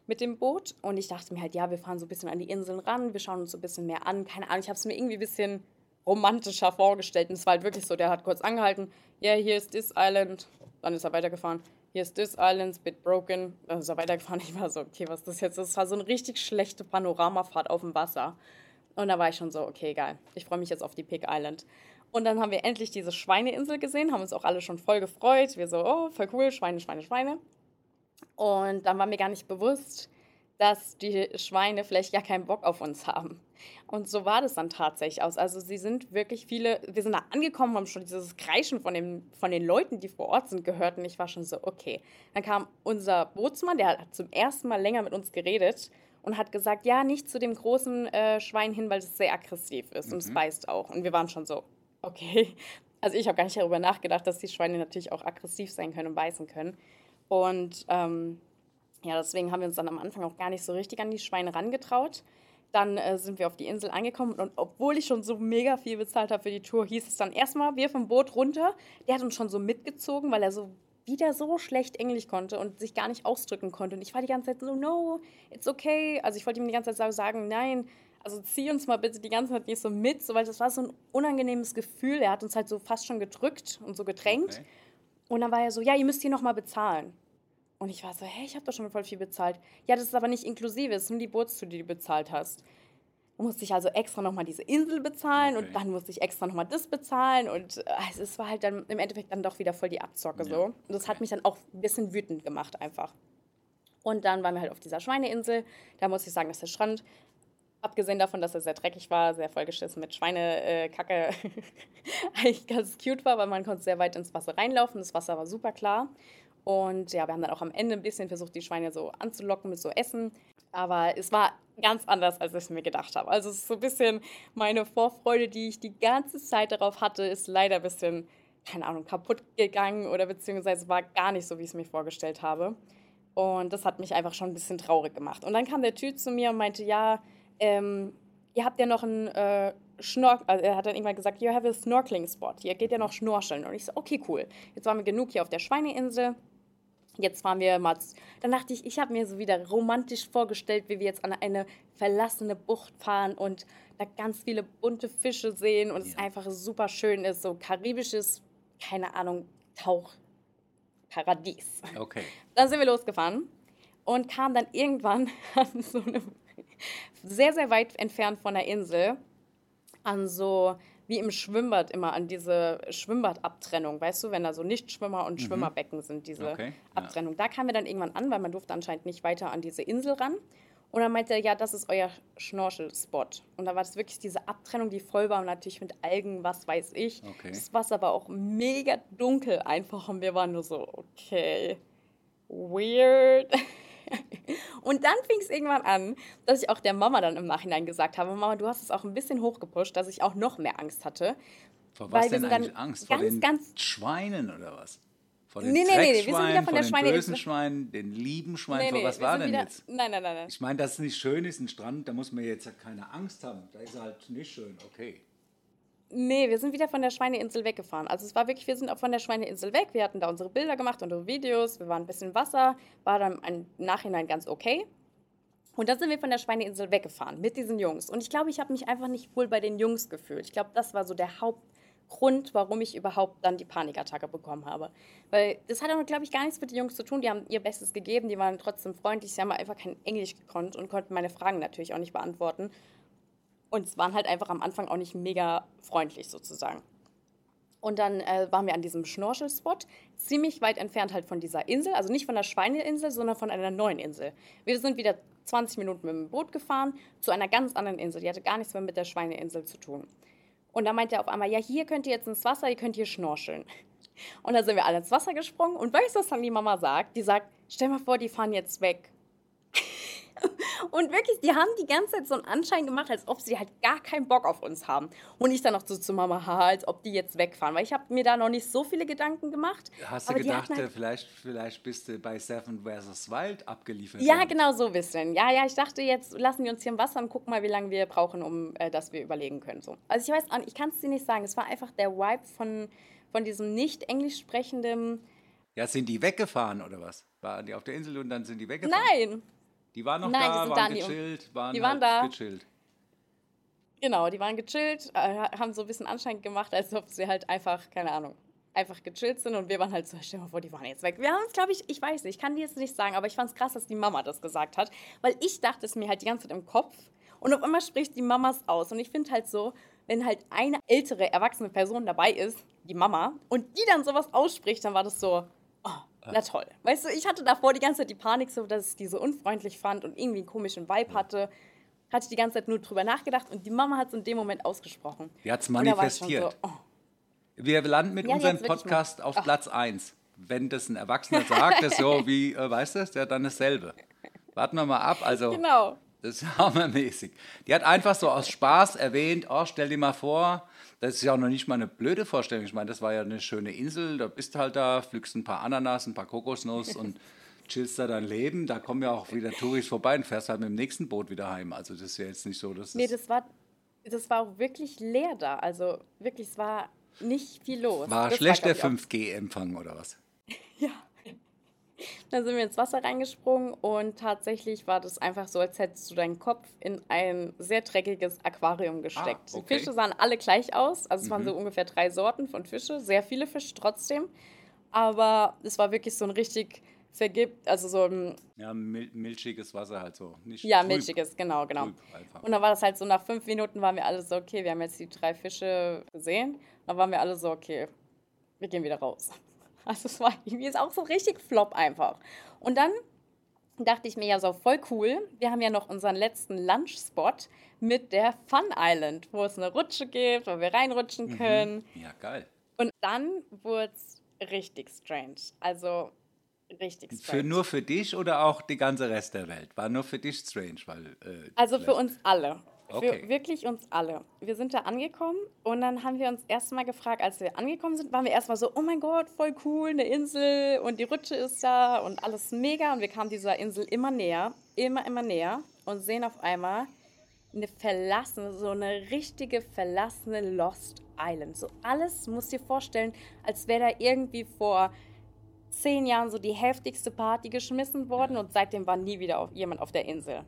mit dem Boot. Und ich dachte mir halt, ja, wir fahren so ein bisschen an die Inseln ran, wir schauen uns so ein bisschen mehr an. Keine Ahnung, ich habe es mir irgendwie ein bisschen romantischer vorgestellt. Und es war halt wirklich so, der hat kurz angehalten, ja, yeah, hier ist this island. Dann ist er weitergefahren. Hier ist this island, bit broken. Dann ist er weitergefahren. Ich war so, okay, was ist das jetzt? Das war so eine richtig schlechte Panoramafahrt auf dem Wasser. Und da war ich schon so, okay, geil. Ich freue mich jetzt auf die Pig Island. Und dann haben wir endlich diese Schweineinsel gesehen, haben uns auch alle schon voll gefreut. Wir so, oh, voll cool, Schweine, Schweine, Schweine. Und dann war mir gar nicht bewusst, dass die Schweine vielleicht gar keinen Bock auf uns haben. Und so war das dann tatsächlich aus. Also sie sind wirklich viele, wir sind da angekommen, haben schon dieses Kreischen von, dem, von den Leuten, die vor Ort sind, gehört. Und ich war schon so, okay. Dann kam unser Bootsmann, der hat zum ersten Mal länger mit uns geredet und hat gesagt, ja, nicht zu dem großen äh, Schwein hin, weil es sehr aggressiv ist mhm. und es mhm. beißt auch. Und wir waren schon so, okay. Also ich habe gar nicht darüber nachgedacht, dass die Schweine natürlich auch aggressiv sein können und beißen können. Und ähm, ja, deswegen haben wir uns dann am Anfang auch gar nicht so richtig an die Schweine rangetraut. Dann äh, sind wir auf die Insel angekommen und obwohl ich schon so mega viel bezahlt habe für die Tour, hieß es dann erstmal, wir vom Boot runter. Der hat uns schon so mitgezogen, weil er so wieder so schlecht Englisch konnte und sich gar nicht ausdrücken konnte. Und ich war die ganze Zeit so, no, it's okay. Also ich wollte ihm die ganze Zeit sagen, nein, also zieh uns mal bitte die ganze Zeit nicht so mit, so, weil das war so ein unangenehmes Gefühl. Er hat uns halt so fast schon gedrückt und so gedrängt. Okay. Und dann war er so, ja, ihr müsst hier nochmal bezahlen. Und ich war so, hey, ich habe doch schon voll viel bezahlt. Ja, das ist aber nicht inklusive, es nur die Bootstour, die du bezahlt hast. Da musste ich also extra nochmal diese Insel bezahlen okay. und dann musste ich extra nochmal das bezahlen. Und äh, es war halt dann im Endeffekt dann doch wieder voll die Abzocke ja. so. Und das hat mich dann auch ein bisschen wütend gemacht einfach. Und dann waren wir halt auf dieser Schweineinsel. Da muss ich sagen, dass der Strand Abgesehen davon, dass er sehr dreckig war, sehr vollgeschissen mit Schweinekacke, äh, eigentlich ganz cute war, weil man konnte sehr weit ins Wasser reinlaufen. Das Wasser war super klar. Und ja, wir haben dann auch am Ende ein bisschen versucht, die Schweine so anzulocken mit so Essen. Aber es war ganz anders, als ich mir gedacht habe. Also es ist so ein bisschen meine Vorfreude, die ich die ganze Zeit darauf hatte, ist leider ein bisschen, keine Ahnung, kaputt gegangen oder beziehungsweise war gar nicht so, wie ich es mir vorgestellt habe. Und das hat mich einfach schon ein bisschen traurig gemacht. Und dann kam der Typ zu mir und meinte, ja, ähm, ihr habt ja noch einen äh, Schnork also er hat dann irgendwann gesagt, you have a snorkeling spot. Hier geht ja noch schnorcheln. Und ich so, okay, cool. Jetzt waren wir genug hier auf der Schweineinsel. Jetzt fahren wir mal. Dann dachte ich, ich habe mir so wieder romantisch vorgestellt, wie wir jetzt an eine verlassene Bucht fahren und da ganz viele bunte Fische sehen und ja. es einfach super schön ist. So karibisches, keine Ahnung, Tauchparadies. Okay. Dann sind wir losgefahren und kamen dann irgendwann an so einem sehr, sehr weit entfernt von der Insel an so wie im Schwimmbad immer an diese Schwimmbadabtrennung, weißt du, wenn da so Nichtschwimmer und mhm. Schwimmerbecken sind, diese okay, Abtrennung. Ja. Da kamen wir dann irgendwann an, weil man durfte anscheinend nicht weiter an diese Insel ran. Und dann meinte er, ja, das ist euer Schnorchelspot. Und da war das wirklich diese Abtrennung, die voll war, natürlich mit Algen, was weiß ich. Okay. Das Wasser war auch mega dunkel einfach und wir waren nur so, okay, weird. Und dann fing es irgendwann an, dass ich auch der Mama dann im Nachhinein gesagt habe, Mama, du hast es auch ein bisschen hochgepusht, dass ich auch noch mehr Angst hatte. Vor was denn eigentlich Angst? Vor ganz, den ganz Schweinen oder was? Vor den nee, nee, nee, wir sind wieder von der Schweine den bösen Schweinen, den lieben Schweinen. Nee, nee, was war denn wieder, jetzt? Nein, nein, nein, nein. Ich meine, dass es nicht schön ist, ein Strand, da muss man jetzt keine Angst haben. Da ist halt nicht schön, okay. Nee, wir sind wieder von der Schweineinsel weggefahren. Also es war wirklich, wir sind auch von der Schweineinsel weg. Wir hatten da unsere Bilder gemacht, unsere Videos. Wir waren ein bisschen Wasser, war dann im Nachhinein ganz okay. Und dann sind wir von der Schweineinsel weggefahren mit diesen Jungs. Und ich glaube, ich habe mich einfach nicht wohl bei den Jungs gefühlt. Ich glaube, das war so der Hauptgrund, warum ich überhaupt dann die Panikattacke bekommen habe. Weil das hat auch, glaube ich, gar nichts mit den Jungs zu tun. Die haben ihr Bestes gegeben, die waren trotzdem freundlich. Sie haben einfach kein Englisch gekonnt und konnten meine Fragen natürlich auch nicht beantworten. Und es waren halt einfach am Anfang auch nicht mega freundlich sozusagen. Und dann äh, waren wir an diesem Schnorchelspot, ziemlich weit entfernt halt von dieser Insel, also nicht von der Schweineinsel, sondern von einer neuen Insel. Wir sind wieder 20 Minuten mit dem Boot gefahren zu einer ganz anderen Insel. Die hatte gar nichts mehr mit der Schweineinsel zu tun. Und da meinte er auf einmal, ja, hier könnt ihr jetzt ins Wasser, ihr könnt hier schnorcheln. Und dann sind wir alle ins Wasser gesprungen. Und weißt du, was dann die Mama sagt? Die sagt, stell mal vor, die fahren jetzt weg. Und wirklich, die haben die ganze Zeit so einen Anschein gemacht, als ob sie halt gar keinen Bock auf uns haben. Und ich dann noch so zu Mama, haha, als ob die jetzt wegfahren. Weil ich habe mir da noch nicht so viele Gedanken gemacht. Hast du gedacht, halt vielleicht, vielleicht bist du bei Seven vs. Wild abgeliefert? Ja, worden. genau so ein bisschen. Ja, ja, ich dachte, jetzt lassen wir uns hier im Wasser und gucken mal, wie lange wir brauchen, um äh, dass wir überlegen können. So. Also ich weiß, ich kann es dir nicht sagen. Es war einfach der Vibe von, von diesem nicht englisch sprechenden... Ja, sind die weggefahren oder was? Waren die auf der Insel und dann sind die weggefahren? Nein, die waren noch Nein, da, waren gechillt, waren die waren halt da. gechillt. Genau, die waren gechillt, äh, haben so ein bisschen Anschein gemacht, als ob sie halt einfach, keine Ahnung, einfach gechillt sind und wir waren halt so, stell mal vor, die waren jetzt weg. Wir haben uns, glaube ich, ich weiß nicht, ich kann dir jetzt nicht sagen, aber ich fand es krass, dass die Mama das gesagt hat, weil ich dachte es mir halt die ganze Zeit im Kopf und auf einmal spricht die Mamas aus und ich finde halt so, wenn halt eine ältere, erwachsene Person dabei ist, die Mama, und die dann sowas ausspricht, dann war das so, na toll. Weißt du, ich hatte davor die ganze Zeit die Panik, so, dass ich die so unfreundlich fand und irgendwie einen komischen Vibe hatte. Hatte ich die ganze Zeit nur drüber nachgedacht und die Mama hat es in dem Moment ausgesprochen. Die hat es manifestiert. So, oh. Wir landen mit ja, unserem Podcast auf Ach. Platz 1. Wenn das ein Erwachsener sagt, ist so wie, äh, weißt du, ja dann dasselbe. Warten wir mal ab. Also, genau. Das ist hammermäßig. Die hat einfach so aus Spaß erwähnt, oh, stell dir mal vor, das ist ja auch noch nicht mal eine blöde Vorstellung. Ich meine, das war ja eine schöne Insel, da bist du halt da, pflückst ein paar Ananas, ein paar Kokosnuss und chillst da dein Leben. Da kommen ja auch wieder Touristen vorbei und fährst halt mit dem nächsten Boot wieder heim. Also das ist ja jetzt nicht so, dass Nee, das war, das war auch wirklich leer da. Also wirklich, es war nicht viel los. War das schlecht war, der 5G-Empfang oder was? ja. Dann sind wir ins Wasser reingesprungen und tatsächlich war das einfach so, als hättest du deinen Kopf in ein sehr dreckiges Aquarium gesteckt. Ah, okay. Die Fische sahen alle gleich aus, also es mhm. waren so ungefähr drei Sorten von Fische, sehr viele Fische trotzdem, aber es war wirklich so ein richtig vergibt, also so ein... Ja, mil milchiges Wasser halt so. Nicht ja, trüb, milchiges, genau, genau. Und dann war das halt so, nach fünf Minuten waren wir alle so, okay, wir haben jetzt die drei Fische gesehen. Dann waren wir alle so, okay, wir gehen wieder raus. Also es war irgendwie ist auch so richtig flop einfach. Und dann dachte ich mir ja so voll cool. Wir haben ja noch unseren letzten Lunch-Spot mit der Fun Island, wo es eine Rutsche gibt, wo wir reinrutschen mhm. können. Mhm. Ja, geil. Und dann wurde es richtig strange. Also richtig strange. Für, nur für dich oder auch die ganze Rest der Welt? War nur für dich strange? Weil, äh, also für uns alle. Okay. Für wirklich uns alle. Wir sind da angekommen und dann haben wir uns erstmal gefragt, als wir angekommen sind, waren wir erstmal so, oh mein Gott, voll cool, eine Insel und die Rutsche ist da und alles mega. Und wir kamen dieser Insel immer näher, immer, immer näher und sehen auf einmal eine verlassene, so eine richtige verlassene Lost Island. So alles, musst dir vorstellen, als wäre da irgendwie vor zehn Jahren so die heftigste Party geschmissen worden und seitdem war nie wieder auf, jemand auf der Insel.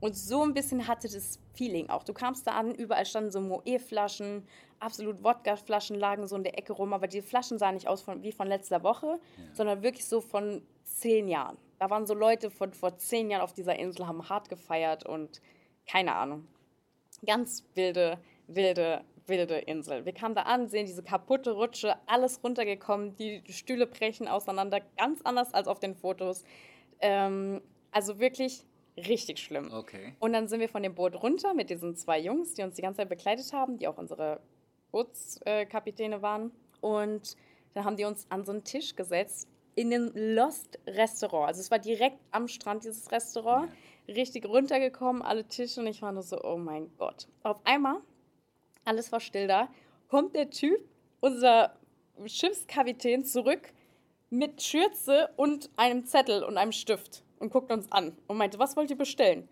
Und so ein bisschen hatte das Feeling auch. Du kamst da an, überall standen so Moe-Flaschen, absolut Wodka-Flaschen lagen so in der Ecke rum, aber die Flaschen sahen nicht aus von, wie von letzter Woche, ja. sondern wirklich so von zehn Jahren. Da waren so Leute von vor zehn Jahren auf dieser Insel, haben hart gefeiert und keine Ahnung. Ganz wilde, wilde, wilde Insel. Wir kamen da an, sehen diese kaputte Rutsche, alles runtergekommen, die Stühle brechen auseinander, ganz anders als auf den Fotos. Ähm, also wirklich richtig schlimm. Okay. Und dann sind wir von dem Boot runter mit diesen zwei Jungs, die uns die ganze Zeit begleitet haben, die auch unsere Bootskapitäne waren. Und dann haben die uns an so einen Tisch gesetzt in den Lost Restaurant. Also es war direkt am Strand dieses Restaurant. Richtig runtergekommen, alle Tische und ich war nur so, oh mein Gott. Auf einmal, alles war still da, kommt der Typ, unser Schiffskapitän, zurück mit Schürze und einem Zettel und einem Stift und guckt uns an und meinte, was wollt ihr bestellen?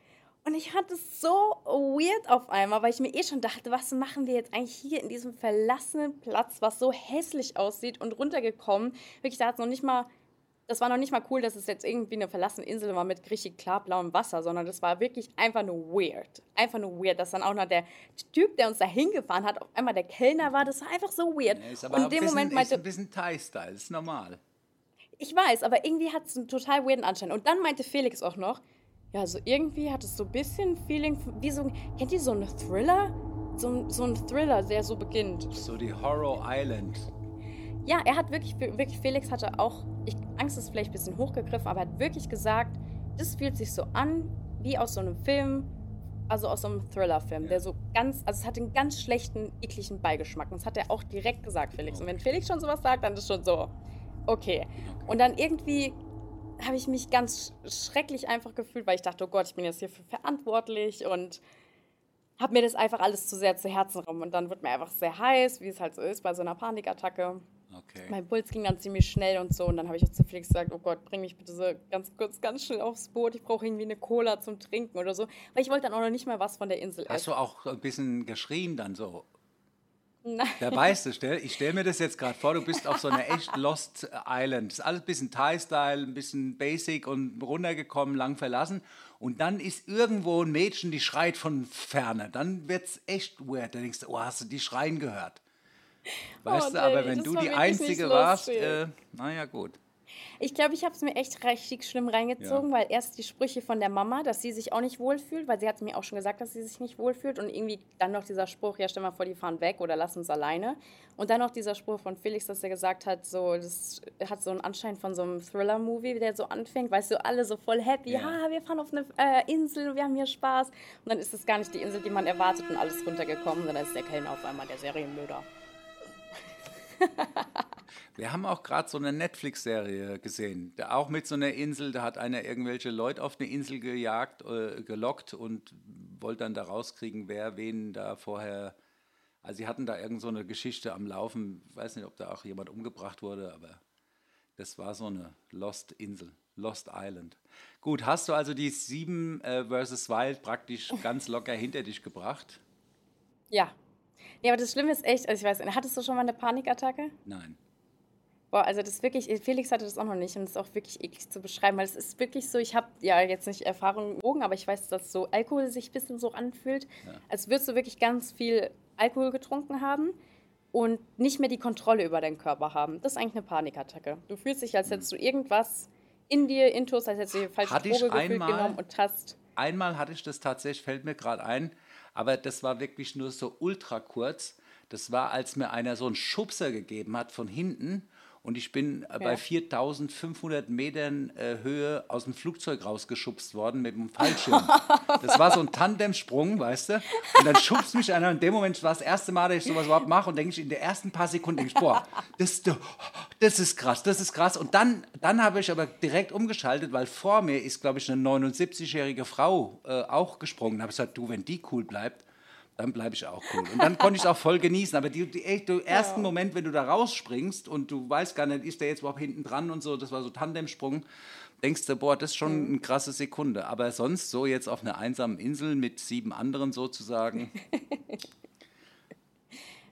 Und ich hatte es so weird auf einmal, weil ich mir eh schon dachte, was machen wir jetzt eigentlich hier in diesem verlassenen Platz, was so hässlich aussieht und runtergekommen. Wirklich, da hat noch nicht mal, das war noch nicht mal cool, dass es jetzt irgendwie eine verlassene Insel war mit richtig klarblauem Wasser, sondern das war wirklich einfach nur weird. Einfach nur weird, dass dann auch noch der Typ, der uns da hingefahren hat, auf einmal der Kellner war. Das war einfach so weird. Ja, ist aber und in dem bisschen, Moment meinte, ist ein bisschen Thai-Style, ist normal. Ich weiß, aber irgendwie hat es einen total weirden Anschein. Und dann meinte Felix auch noch, ja, also irgendwie hat es so ein bisschen Feeling, wie so, kennt ihr so einen Thriller? So, so ein Thriller, der so beginnt. So die Horror Island. Ja, er hat wirklich, wirklich Felix hatte auch, ich, Angst ist vielleicht ein bisschen hochgegriffen, aber er hat wirklich gesagt, das fühlt sich so an, wie aus so einem Film, also aus so einem Thriller-Film, ja. der so ganz, also es hat einen ganz schlechten, ekligen Beigeschmack. Und das hat er auch direkt gesagt, Felix. Und wenn Felix schon sowas sagt, dann ist es schon so, okay. Und dann irgendwie habe ich mich ganz schrecklich einfach gefühlt, weil ich dachte, oh Gott, ich bin jetzt hierfür verantwortlich und habe mir das einfach alles zu sehr zu Herzen genommen. Und dann wird mir einfach sehr heiß, wie es halt so ist bei so einer Panikattacke. Okay. Mein Puls ging dann ziemlich schnell und so. Und dann habe ich auch zu Felix gesagt, oh Gott, bring mich bitte so ganz kurz, ganz schnell aufs Boot. Ich brauche irgendwie eine Cola zum Trinken oder so. Weil ich wollte dann auch noch nicht mal was von der Insel essen. Hast du auch ein bisschen geschrien dann so? Nein. Da weißt du, stell, ich stelle mir das jetzt gerade vor, du bist auf so einer echt Lost Island. Das ist alles ein bisschen Thai-Style, ein bisschen basic und runtergekommen, lang verlassen. Und dann ist irgendwo ein Mädchen, die schreit von ferne. Dann wird es echt weird. Dann denkst du, oh, hast du die Schreien gehört? Weißt oh, du, aber wenn du die Einzige warst, äh, naja, gut. Ich glaube, ich habe es mir echt richtig schlimm reingezogen, ja. weil erst die Sprüche von der Mama, dass sie sich auch nicht wohlfühlt, weil sie hat mir auch schon gesagt, dass sie sich nicht wohlfühlt und irgendwie dann noch dieser Spruch, ja stell mal vor, die fahren weg oder lass uns alleine. Und dann noch dieser Spruch von Felix, dass er gesagt hat, so, das hat so einen Anschein von so einem Thriller-Movie, der so anfängt, weißt du, alle so voll happy, ja, ah, wir fahren auf eine äh, Insel, wir haben hier Spaß. Und dann ist es gar nicht die Insel, die man erwartet und alles runtergekommen, sondern ist der Kellner auf einmal der Serienmörder. Wir haben auch gerade so eine Netflix-Serie gesehen, da auch mit so einer Insel, da hat einer irgendwelche Leute auf eine Insel gejagt, äh, gelockt und wollte dann da rauskriegen, wer wen da vorher. Also sie hatten da irgend so eine Geschichte am Laufen, ich weiß nicht, ob da auch jemand umgebracht wurde, aber das war so eine Lost Insel, Lost Island. Gut, hast du also die 7 äh, versus Wild praktisch ganz locker hinter dich gebracht? Ja. Ja, aber das Schlimme ist echt, also ich weiß, hattest du schon mal eine Panikattacke? Nein. Boah, also das ist wirklich, Felix hatte das auch noch nicht und es ist auch wirklich eklig zu beschreiben, weil es ist wirklich so, ich habe ja jetzt nicht Erfahrung Drogen, aber ich weiß, dass so Alkohol sich ein bisschen so anfühlt, ja. als würdest du wirklich ganz viel Alkohol getrunken haben und nicht mehr die Kontrolle über deinen Körper haben. Das ist eigentlich eine Panikattacke. Du fühlst dich, als hättest du irgendwas in dir, intus, als hättest du die falsche Hatte Droge gefühlt genommen und hast... Einmal hatte ich das tatsächlich, fällt mir gerade ein, aber das war wirklich nur so ultra kurz. Das war, als mir einer so einen Schubser gegeben hat von hinten und ich bin ja. bei 4500 Metern äh, Höhe aus dem Flugzeug rausgeschubst worden mit dem Fallschirm. das war so ein Tandemsprung, weißt du? Und dann schubst mich einer. Und in dem Moment war das erste Mal, dass ich sowas überhaupt mache. Und denke ich, in den ersten paar Sekunden denke ich, boah, das, das ist krass, das ist krass. Und dann, dann habe ich aber direkt umgeschaltet, weil vor mir ist, glaube ich, eine 79-jährige Frau äh, auch gesprungen. Da habe ich gesagt, du, wenn die cool bleibt, dann bleibe ich auch cool. Und dann konnte ich es auch voll genießen. Aber die, die, echt, der ersten ja. Moment, wenn du da rausspringst und du weißt gar nicht, ist der jetzt überhaupt hinten dran und so, das war so Tandemsprung, denkst du, boah, das ist schon eine krasse Sekunde. Aber sonst so jetzt auf einer einsamen Insel mit sieben anderen sozusagen,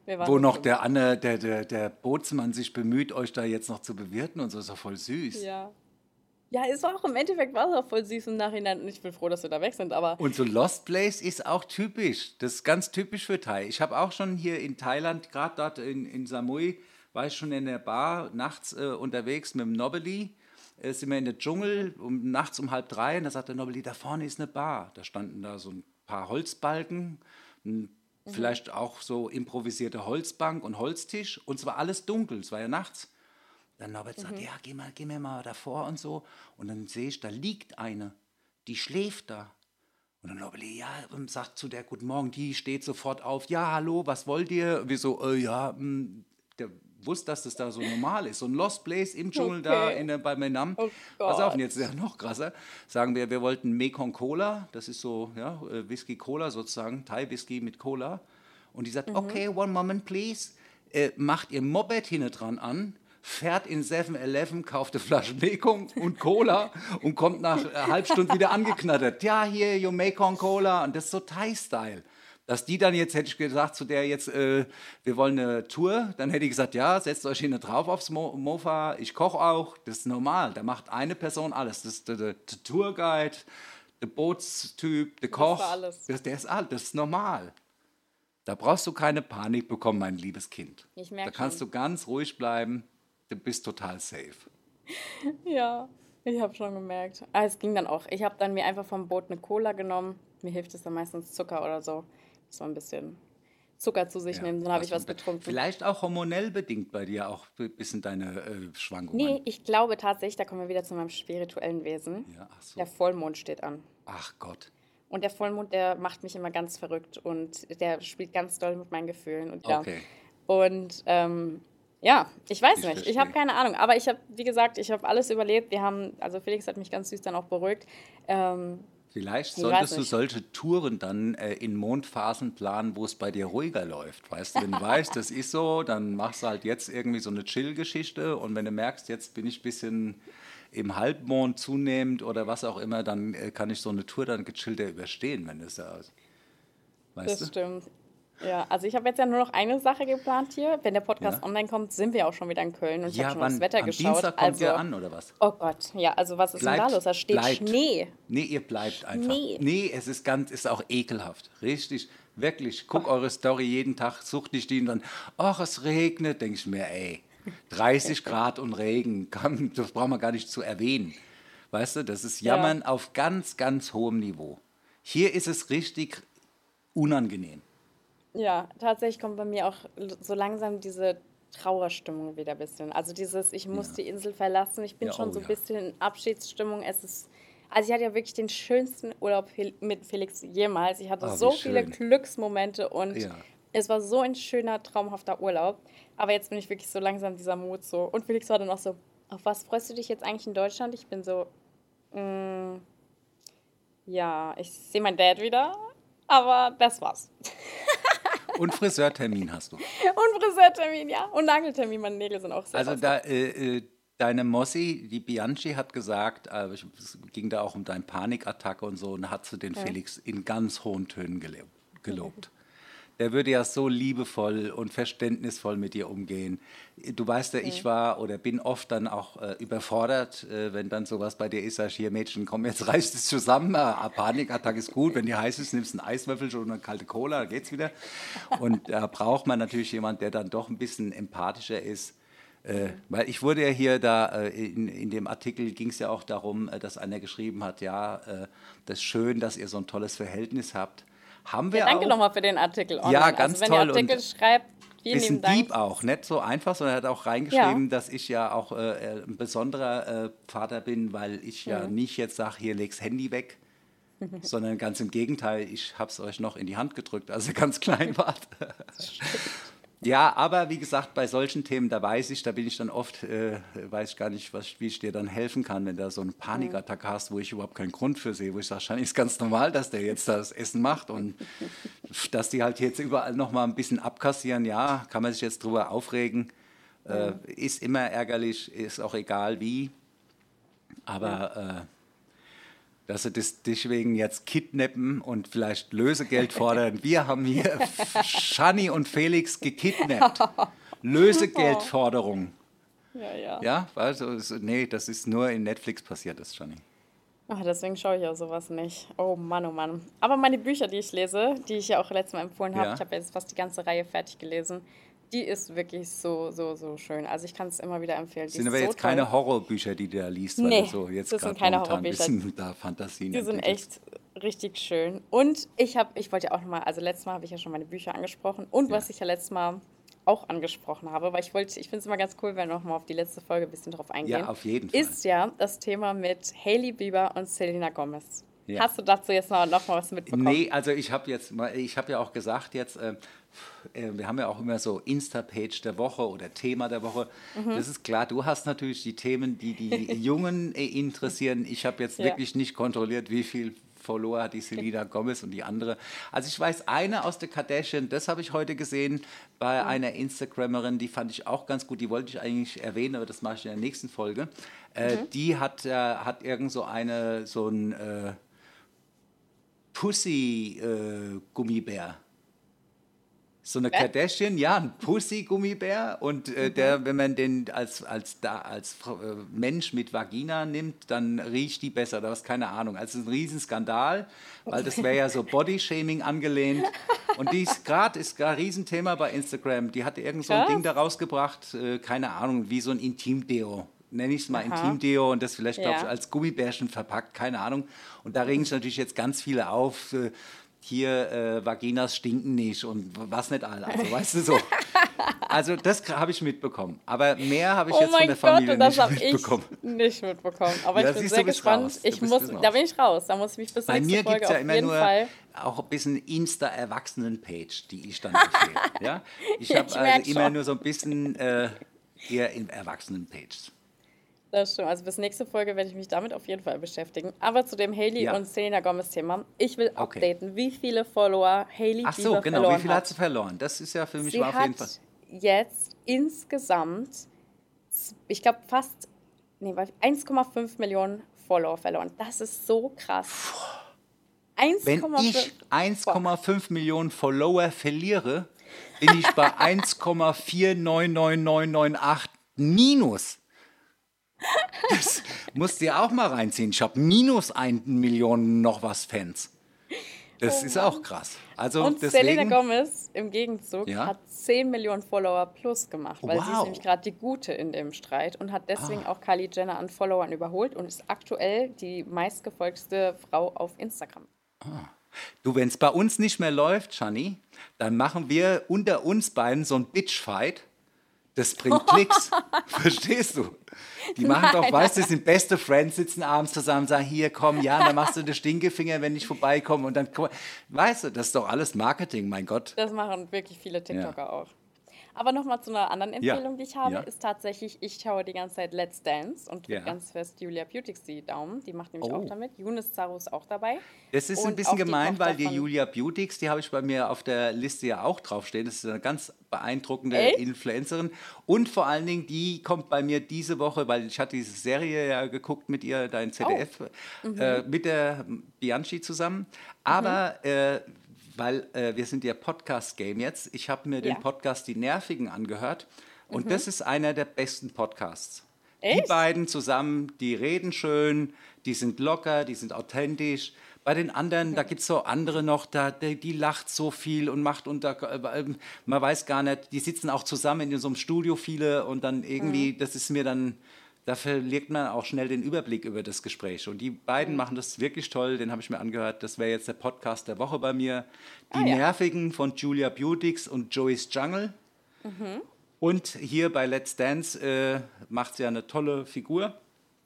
wo noch der, Anne, der, der, der Bootsmann sich bemüht, euch da jetzt noch zu bewirten und so, ist doch voll süß. Ja. Ja, es war auch im Endeffekt war es auch voll süß im Nachhinein und ich bin froh, dass wir da weg sind, aber Und so Lost Place ist auch typisch. Das ist ganz typisch für Thai. Ich habe auch schon hier in Thailand, gerade dort in, in Samui, war ich schon in der Bar nachts äh, unterwegs mit dem Nobeli. Äh, sind wir in der Dschungel, um, nachts um halb drei, und da sagt der Nobeli, da vorne ist eine Bar. Da standen da so ein paar Holzbalken, ein, vielleicht auch so improvisierte Holzbank und Holztisch. Und es war alles dunkel, es war ja nachts. Dann Norbert sagt, ja, geh mal, geh mir mal davor und so. Und dann sehe ich, da liegt eine, die schläft da. Und dann Norbert, ja, und sagt zu der, guten Morgen, die steht sofort auf, ja, hallo, was wollt ihr? Wir so, äh, ja, mh, der wusste, dass das da so normal ist. So ein Lost Place im Dschungel da Okay. in der, bei Menam. Oh Pass auf, und jetzt ist ja noch krasser. Sagen wir, wir wollten Mekong Cola, das ist so, ja, äh, Whisky Cola sozusagen, Thai Whisky mit Cola. Und die sagt, Mhm. okay, one moment please. Äh, macht ihr Moped hinten dran an, fährt in 7-Eleven, kauft eine Flasche Mekong und Cola und kommt nach einer halben Stunde wieder angeknattert. Ja, hier, your Mekong Cola. Und das ist so Thai-Style. Dass die dann jetzt, hätte ich gesagt, zu der jetzt, äh, wir wollen eine Tour, dann hätte ich gesagt, ja, setzt euch hinten drauf aufs Mo Mofa, ich koche auch, das ist normal, da macht eine Person alles. Das ist der, der, der Tourguide, der Bootstyp, der Koch, alles. Das, der ist alles, das ist normal. Da brauchst du keine Panik bekommen, mein liebes Kind. Ich merk Da kannst schon. du ganz ruhig bleiben, du bist total safe. ja, ich habe schon gemerkt. Aber es ging dann auch. Ich habe dann mir einfach vom Boot eine Cola genommen. Mir hilft es dann meistens Zucker oder so. So ein bisschen Zucker zu sich nehmen, dann habe ich was getrunken. Vielleicht auch hormonell bedingt bei dir auch ein bisschen deine äh, Schwankungen. Nee, ich glaube tatsächlich, da kommen wir wieder zu meinem spirituellen Wesen. Ja, ach so. Der Vollmond steht an. Ach Gott. Und der Vollmond, der macht mich immer ganz verrückt und der spielt ganz doll mit meinen Gefühlen. Und ja. Okay. Und ähm, ja, ich weiß Ich nicht. Ich habe keine Ahnung. Aber ich habe, wie gesagt, ich habe alles überlebt. Wir haben, also Felix hat mich ganz süß dann auch beruhigt. Ähm, Vielleicht Ich solltest du solche Touren dann äh, in Mondphasen planen, wo es bei dir ruhiger läuft. Weißt du, wenn du weißt, das ist so, dann machst du halt jetzt irgendwie so eine Chill-Geschichte und wenn du merkst, jetzt bin ich ein bisschen im Halbmond zunehmend oder was auch immer, dann äh, kann ich so eine Tour dann gechillter überstehen, wenn das da ist. Weißt das du? stimmt. Ja, also ich habe jetzt ja nur noch eine Sache geplant hier. Wenn der Podcast Ja. online kommt, sind wir auch schon wieder in Köln und ich habe Ja, schon wann? das Wetter Am geschaut. Dienstag kommt also, ihr an oder was? Oh Gott, ja, also was ist denn da los? Da steht bleibt. Schnee. Nee, ihr bleibt einfach. Nee. Nee, es ist ganz, ist auch ekelhaft. Richtig, wirklich. Guck eure Story jeden Tag, sucht nicht die und dann, ach, es regnet, denke ich mir, ey, 30 Grad und Regen, komm, das brauchen wir gar nicht zu erwähnen. Weißt du, das ist Ja. Jammern auf ganz, ganz hohem Niveau. Hier ist es richtig unangenehm. Ja, tatsächlich kommt bei mir auch so langsam diese Trauerstimmung wieder ein bisschen. Also dieses, ich muss Ja. die Insel verlassen. Ich bin Ja, schon oh so ein ja. bisschen in Abschiedsstimmung. Es ist, also ich hatte ja wirklich den schönsten Urlaub mit Felix jemals. Ich hatte wie so viele. Glücksmomente und es war so ein schöner, traumhafter Urlaub. Aber jetzt bin ich wirklich so langsam dieser Mut so. Und Felix war dann auch so, auf was freust du dich jetzt eigentlich in Deutschland? Ich bin so, mm, ja, ich sehe meinen Dad wieder, aber das war's. Und Friseurtermin hast du. Und Friseurtermin, ja. Und Nageltermin, meine Nägel sind auch sehr Also da, äh, äh, deine Mossi, die Bianchi, hat gesagt, äh, es ging da auch um deine Panikattacke und so, und hat sie den Felix in ganz hohen Tönen gelobt. Der würde ja so liebevoll und verständnisvoll mit dir umgehen. Du weißt ja, ich war oder bin oft dann auch äh, überfordert, äh, wenn dann sowas bei dir ist, sag ich, hier Mädchen, komm, jetzt reißt es zusammen, äh, Panikattacke ist gut, wenn die heiß ist, nimmst du einen Eiswürfel und eine kalte Cola, dann geht's wieder. Und da braucht man natürlich jemand, der dann doch ein bisschen empathischer ist. Äh, weil ich wurde ja hier da, äh, in, in dem Artikel ging es ja auch darum, äh, dass einer geschrieben hat, ja, äh, das ist schön, dass ihr so ein tolles Verhältnis habt. Haben wir Ja, danke nochmal für den Artikel online. Ja, ganz also, wenn toll ihr Artikel schreibt, vielen Bisschen lieben Dank. deep auch, nicht so einfach, sondern er hat auch reingeschrieben, dass ich ja auch äh, ein besonderer äh, Vater bin, weil ich ja Mhm. nicht jetzt sage, hier leg's Handy weg, sondern ganz im Gegenteil, ich habe es euch noch in die Hand gedrückt, als ihr ganz klein wart. Ja, aber wie gesagt, bei solchen Themen, da weiß ich, da bin ich dann oft, äh, weiß ich gar nicht, was, wie ich dir dann helfen kann, wenn du so eine Panikattacke hast, wo ich überhaupt keinen Grund für sehe, wo ich sage, wahrscheinlich ist ganz normal, dass der jetzt das Essen macht und dass die halt jetzt überall nochmal ein bisschen abkassieren, ja, kann man sich jetzt drüber aufregen, äh, ist immer ärgerlich, ist auch egal wie. Aber äh, dass sie das deswegen jetzt kidnappen und vielleicht Lösegeld fordern. Wir haben hier Shani und Felix gekidnappt. Lösegeldforderung. Ja, ja. Ja, also, nee, das ist nur in Netflix passiert, das Shani. Ach, deswegen schaue ich auch sowas nicht. Oh Mann, oh Mann. Aber meine Bücher, die ich lese, die ich ja auch letztes Mal empfohlen habe, Ja. ich habe jetzt fast die ganze Reihe fertig gelesen, die ist wirklich so, so, so schön. Also ich kann es immer wieder empfehlen. Die Das sind aber so jetzt toll. keine Horrorbücher, die du da liest, weil Nee, so jetzt das sind keine momentan ein Horrorbücher. bisschen da Fantasien Die sind echt richtig schön. Und ich habe, ich wollte ja auch nochmal, also letztes Mal habe ich ja schon meine Bücher angesprochen und Ja. was ich ja letztes Mal auch angesprochen habe, weil ich wollte, ich finde es immer ganz cool, wenn wir nochmal auf die letzte Folge ein bisschen drauf eingehen. Ja, auf jeden Fall. Ist ja das Thema mit Hailey Bieber und Selena Gomez. Ja. Hast du dazu jetzt noch, noch mal was mitbekommen? Nee, also ich habe jetzt mal, ich habe ja auch gesagt jetzt, äh, wir haben ja auch immer so Insta-Page der Woche oder Thema der Woche. Mhm. Das ist klar, du hast natürlich die Themen, die die Jungen äh, interessieren. Ich habe jetzt Ja. wirklich nicht kontrolliert, wie viel Follower hat die Selena Gomez und die andere. Also ich weiß, eine aus der Kardashian, das habe ich heute gesehen bei Mhm. einer Instagrammerin, die fand ich auch ganz gut, die wollte ich eigentlich erwähnen, aber das mache ich in der nächsten Folge. Äh, Mhm. Die hat, äh, hat irgend so eine, so ein äh, Pussy-Gummibär. So eine? Kardashian, ja, ein Pussy-Gummibär. Und äh, Mhm. der, wenn man den als, als, da, als äh, Mensch mit Vagina nimmt, dann riecht die besser oder was, keine Ahnung. Also ein Riesenskandal, weil das wäre ja so Body-Shaming angelehnt. Und die ist gerade, ist ein Riesenthema bei Instagram. Die hat irgend so ein. Ding da rausgebracht, äh, keine Ahnung, wie so ein Intim-Deo. Nenne ich es mal. Intim-Deo und das vielleicht, glaube ich, Ja. als Gummibärchen verpackt, keine Ahnung. Und da regen sich natürlich jetzt ganz viele auf. Hier äh, Vaginas stinken nicht und was nicht all. Also weißt du so. Also das habe ich mitbekommen. Aber mehr habe ich Oh jetzt von der Gott, Familie nicht mitbekommen. nicht mitbekommen. Aber Ja, ich bin sehr gespannt. raus. Ich muss, da bin ich raus. Da muss ich mich bis Bei mir gibt es ja immer nur Fall. auch ein bisschen Insta-Erwachsenen-Page, die ich dann empfehle. ja? Ich habe also immer schon. nur so ein bisschen äh, eher in Erwachsenen-Pages. Das stimmt. Also bis nächste Folge werde ich mich damit auf jeden Fall beschäftigen. Aber zu dem Hailey Ja. und Selena Gomez Thema. Ich will Okay. updaten, wie viele Follower Hailey Ach so, genau. verloren Wie viel hat. sie verloren? Das ist ja für mich mal auf jeden Fall. hat jetzt insgesamt, ich glaube fast, nee, warte, 1,5 Millionen Follower verloren. Das ist so krass. Wenn 1,5 ich 1,5 Millionen Follower verliere, bin ich bei 1,499998 minus. Das musst du ja auch mal reinziehen. Ich habe minus 1 Million noch was Fans. Das ist auch krass. Also Oh Und Selena deswegen, Gomez im Gegenzug Ja? hat 10 Millionen Follower plus gemacht, weil sie ist Wow. nämlich gerade die Gute in dem Streit und hat deswegen Ah. auch Kylie Jenner an Followern überholt und ist aktuell die meistgefolgte Frau auf Instagram. du, wenn es bei uns nicht mehr läuft, Shani, dann machen wir unter uns beiden so ein Bitchfight. Das bringt Klicks. Verstehst du? Die machen doch, weißt du, sind beste Friends, sitzen abends zusammen, sagen, hier, komm, ja, dann machst du den Stinkefinger, wenn ich vorbeikomme und dann, weißt du, das ist doch alles Marketing, mein Gott. Das machen wirklich viele TikToker auch. Aber nochmal zu einer anderen Ja. Empfehlung, die ich habe, Ja. ist tatsächlich, ich schaue die ganze Zeit Let's Dance und Ja. ganz fest Julia Beautix die Daumen. Die macht nämlich Oh. auch damit. Yunus Zaru ist auch dabei. Das ist ein Und bisschen auch die gemein, weil die Julia Beautix, die habe ich bei mir auf der Liste ja auch draufstehen. Das ist eine ganz beeindruckende Echt? Influencerin. Und vor allen Dingen, die kommt bei mir diese Woche, weil ich hatte diese Serie ja geguckt mit ihr, dein ZDF, Oh. Mhm. äh, mit der Bianchi zusammen. Aber äh, weil äh, wir sind ja Podcast-Game jetzt, ich habe mir den Ja. Mhm. Podcast Die Nervigen angehört. Und das ist einer der besten Podcasts. Die Echt? beiden zusammen, die reden schön, die sind locker, die sind authentisch. Bei den anderen, da gibt es so andere noch, da, die, die lacht so viel und macht unter, äh, man weiß gar nicht, die sitzen auch zusammen in so einem Studio viele und dann irgendwie, das ist mir dann, da verliert man auch schnell den Überblick über das Gespräch. Und die beiden machen das wirklich toll, den habe ich mir angehört. Das wäre jetzt der Podcast der Woche bei mir. Die Ah, ja. Nervigen von Julia Beautix und Joey's Jungle. Und hier bei Let's Dance äh, macht sie ja eine tolle Figur.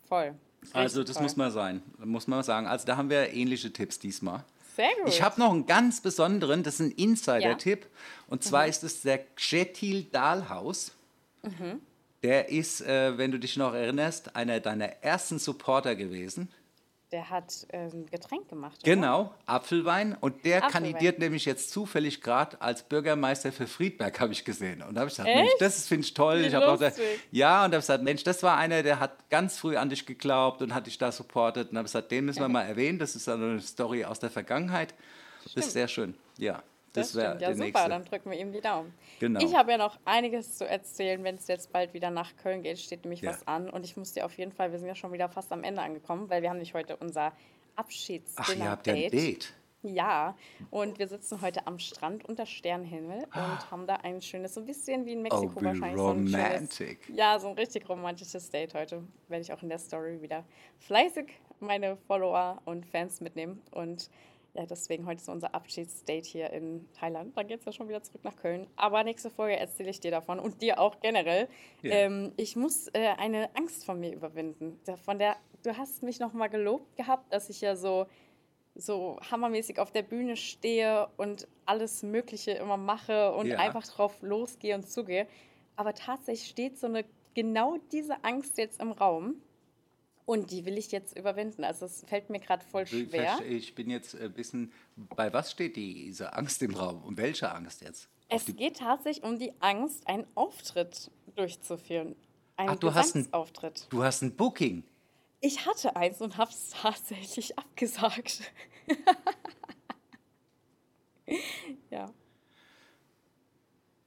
Voll. Also das toll. muss man sein, muss man sagen. Also da haben wir ähnliche Tipps diesmal. Sehr gut. Ich habe noch einen ganz besonderen, das ist ein Insider-Tipp. Und zwar Mhm. ist es der Gjetil Dahlhaus. Der ist, äh, wenn du dich noch erinnerst, einer deiner ersten Supporter gewesen. der hat äh, ein Getränk gemacht. Oder? Genau, Apfelwein. Und der Apfelwein. kandidiert nämlich jetzt zufällig gerade als Bürgermeister für Friedberg, habe ich gesehen. Und da habe ich gesagt, Echt? Mensch, das finde ich toll. Wie ich habe auch gesagt, ja, und da habe ich gesagt, Mensch, das war einer, der hat ganz früh an dich geglaubt und hat dich da supportet. Und habe ich gesagt, den müssen wir mal erwähnen. Das ist eine Story aus der Vergangenheit. Stimmt. Das ist sehr schön, ja. Das, das wäre ja super, nächste. dann drücken wir ihm die Daumen. Genau. Ich habe ja noch einiges zu erzählen, wenn es jetzt bald wieder nach Köln geht, steht nämlich ja. was an und ich muss dir auf jeden Fall, wir sind ja schon wieder fast am Ende angekommen, weil wir haben nämlich heute unser Abschiedsdinner Ach, ihr habt ja ein Date. Ja, und wir sitzen heute am Strand unter Sternenhimmel und ah. haben da ein schönes, so ein bisschen wie in Mexiko oh, wahrscheinlich. Romantic. So schönes, ja, so ein richtig romantisches Date heute. Werde ich auch in der Story wieder fleißig meine Follower und Fans mitnehmen. Und ja, deswegen heute ist unser Abschiedsdate hier in Thailand. Dann geht es ja schon wieder zurück nach Köln. Aber nächste Folge erzähle ich dir davon und dir auch generell. Ja. Ähm, ich muss äh, eine Angst von mir überwinden. Von der, du hast mich nochmal gelobt gehabt, dass ich ja so, so hammermäßig auf der Bühne stehe und alles Mögliche immer mache und ja. einfach drauf losgehe und zugehe. Aber tatsächlich steht so eine genau diese Angst jetzt im Raum. Und die will ich jetzt überwinden. Also es fällt mir gerade voll schwer. Ich bin jetzt ein bisschen, bei was steht diese Angst im Raum? Um welche Angst jetzt? Es geht tatsächlich um die Angst, einen Auftritt durchzuführen. Einen Ach, du hast, ein, du hast ein Booking. Ich hatte eins und habe es tatsächlich abgesagt. ja.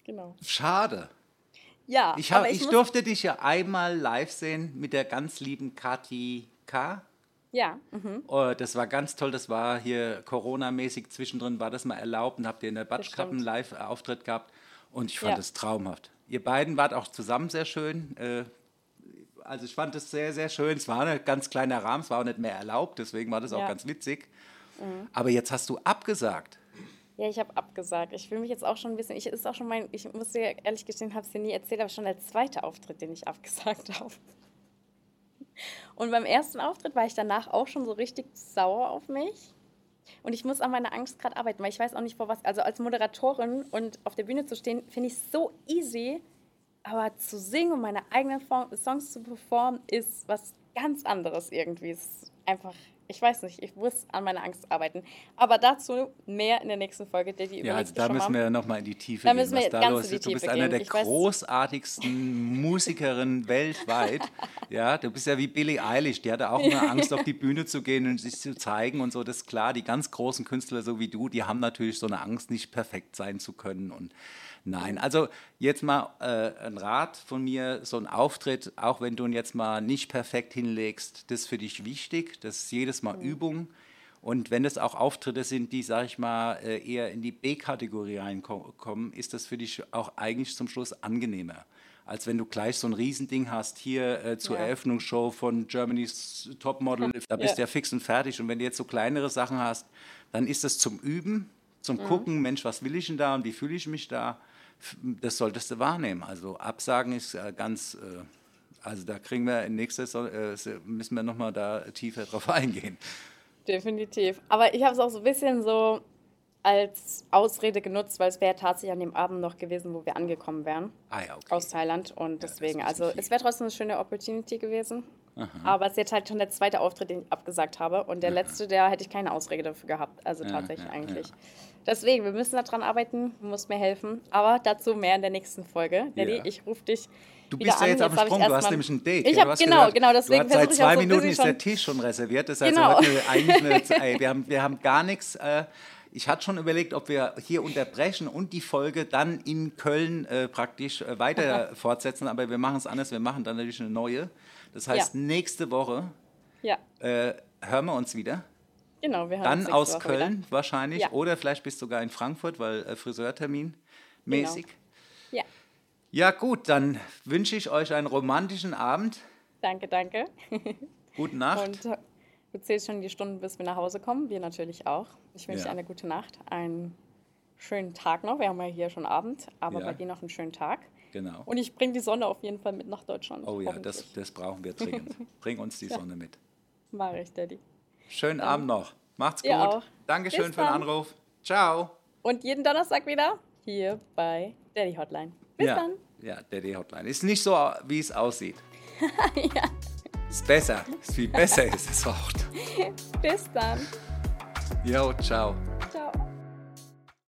Genau. Schade. Ja, ich, hab, ich, ich durfte dich ja einmal live sehen mit der ganz lieben Kati K. Ja. Mhm. Oh, das war ganz toll. Das war hier Corona-mäßig zwischendrin, war das mal erlaubt und habt ihr in der Batschkappen Live-Auftritt gehabt. Und ich fand es ja. traumhaft. Ihr beiden wart auch zusammen sehr schön. Äh, also ich fand es sehr, sehr schön. Es war ein ganz kleiner Rahmen, es war auch nicht mehr erlaubt, deswegen war das auch ja. ganz witzig. Mhm. Aber jetzt hast du abgesagt. Ja, ich habe abgesagt. Ich will mich jetzt auch schon ein bisschen, ich ist auch schon mein, ich muss dir ehrlich gestehen, habe es dir nie erzählt, aber schon der zweite Auftritt, den ich abgesagt habe. Und beim ersten Auftritt war ich danach auch schon so richtig sauer auf mich. Und ich muss an meiner Angst gerade arbeiten, weil ich weiß auch nicht vor was. Also als Moderatorin und auf der Bühne zu stehen, finde ich so easy. Aber zu singen und meine eigenen Songs zu performen, ist was ganz anderes irgendwie. Es ist einfach ich weiß nicht, ich muss an meiner Angst arbeiten. Aber dazu mehr in der nächsten Folge. Der die ja, also da müssen wir nochmal in die Tiefe da gehen, müssen wir was da los ist. Du bist einer der großartigsten Musikerinnen weltweit. Ja, du bist ja wie Billie Eilish, die hatte auch immer Angst, auf die Bühne zu gehen und sich zu zeigen und so. Das ist klar, die ganz großen Künstler, so wie du, die haben natürlich so eine Angst, nicht perfekt sein zu können. Und Nein, also jetzt mal äh, ein Rat von mir, so ein Auftritt, auch wenn du ihn jetzt mal nicht perfekt hinlegst, das ist für dich wichtig, das ist jedes Mal mhm. Übung. Und wenn es auch Auftritte sind, die, sag ich mal, äh, eher in die B-Kategorie reinkommen, ist das für dich auch eigentlich zum Schluss angenehmer als wenn du gleich so ein Riesending hast, hier äh, zur ja. Eröffnungsshow von Germany's Topmodel, da bist du ja. ja fix und fertig. Und wenn du jetzt so kleinere Sachen hast, dann ist das zum Üben, zum mhm. Gucken, Mensch, was will ich denn da und wie fühle ich mich da? Das solltest du wahrnehmen. Also Absagen ist ganz, äh, also da kriegen wir in nächster äh, müssen wir nochmal da tiefer drauf eingehen. Definitiv. Aber ich habe es auch so ein bisschen so als Ausrede genutzt, weil es wäre tatsächlich an dem Abend noch gewesen, wo wir angekommen wären. Ah ja, okay. Aus Thailand. Und deswegen, ja, also es wäre trotzdem eine schöne Opportunity gewesen. Aha. Aber es ist jetzt halt schon der zweite Auftritt, den ich abgesagt habe. Und der Aha. letzte, der hätte ich keine Ausrede dafür gehabt. Also ja, tatsächlich ja, eigentlich. Deswegen, wir müssen daran arbeiten, du musst mir helfen. Aber dazu mehr in der nächsten Folge. Ja. ich rufe dich. Du bist ja jetzt am Sprung, du hast nämlich ein Date. Ich habe genau, gesagt, genau, deswegen Seit zwei so Minuten ist der Tisch schon reserviert. Das heißt, genau. eigentlich eine, wir, haben, wir haben gar nichts. Äh, ich hatte schon überlegt, ob wir hier unterbrechen und die Folge dann in Köln äh, praktisch äh, weiter fortsetzen, aber wir machen es anders. Wir machen dann natürlich eine neue. Das heißt, ja. nächste Woche ja. äh, hören wir uns wieder. Genau, wir haben Dann aus Woche Köln wieder. wahrscheinlich ja. oder vielleicht bist du sogar in Frankfurt, weil äh, Friseurtermin mäßig. Genau. Ja. Ja, gut, dann wünsche ich euch einen romantischen Abend. Danke, danke. Gute Nacht. Und äh, du zählst schon die Stunden, bis wir nach Hause kommen. Wir natürlich auch. Ich wünsche ja. dir eine gute Nacht, einen schönen Tag noch. Wir haben ja hier schon Abend, aber ja. bei dir noch einen schönen Tag. Genau. Und ich bringe die Sonne auf jeden Fall mit nach Deutschland. Oh ja, das, das brauchen wir dringend. Bring uns die Sonne mit. Mach ich, Daddy. Schönen Abend noch. Macht's gut. Auch. Dankeschön Bis für den Anruf. Ciao. Und jeden Donnerstag wieder hier bei Daddy Hotline. Bis ja. dann. Ja, Daddy Hotline. Ist nicht so, wie es aussieht. ja. Ist besser. Ist viel besser ist das Wort. Bis dann. Jo, ciao.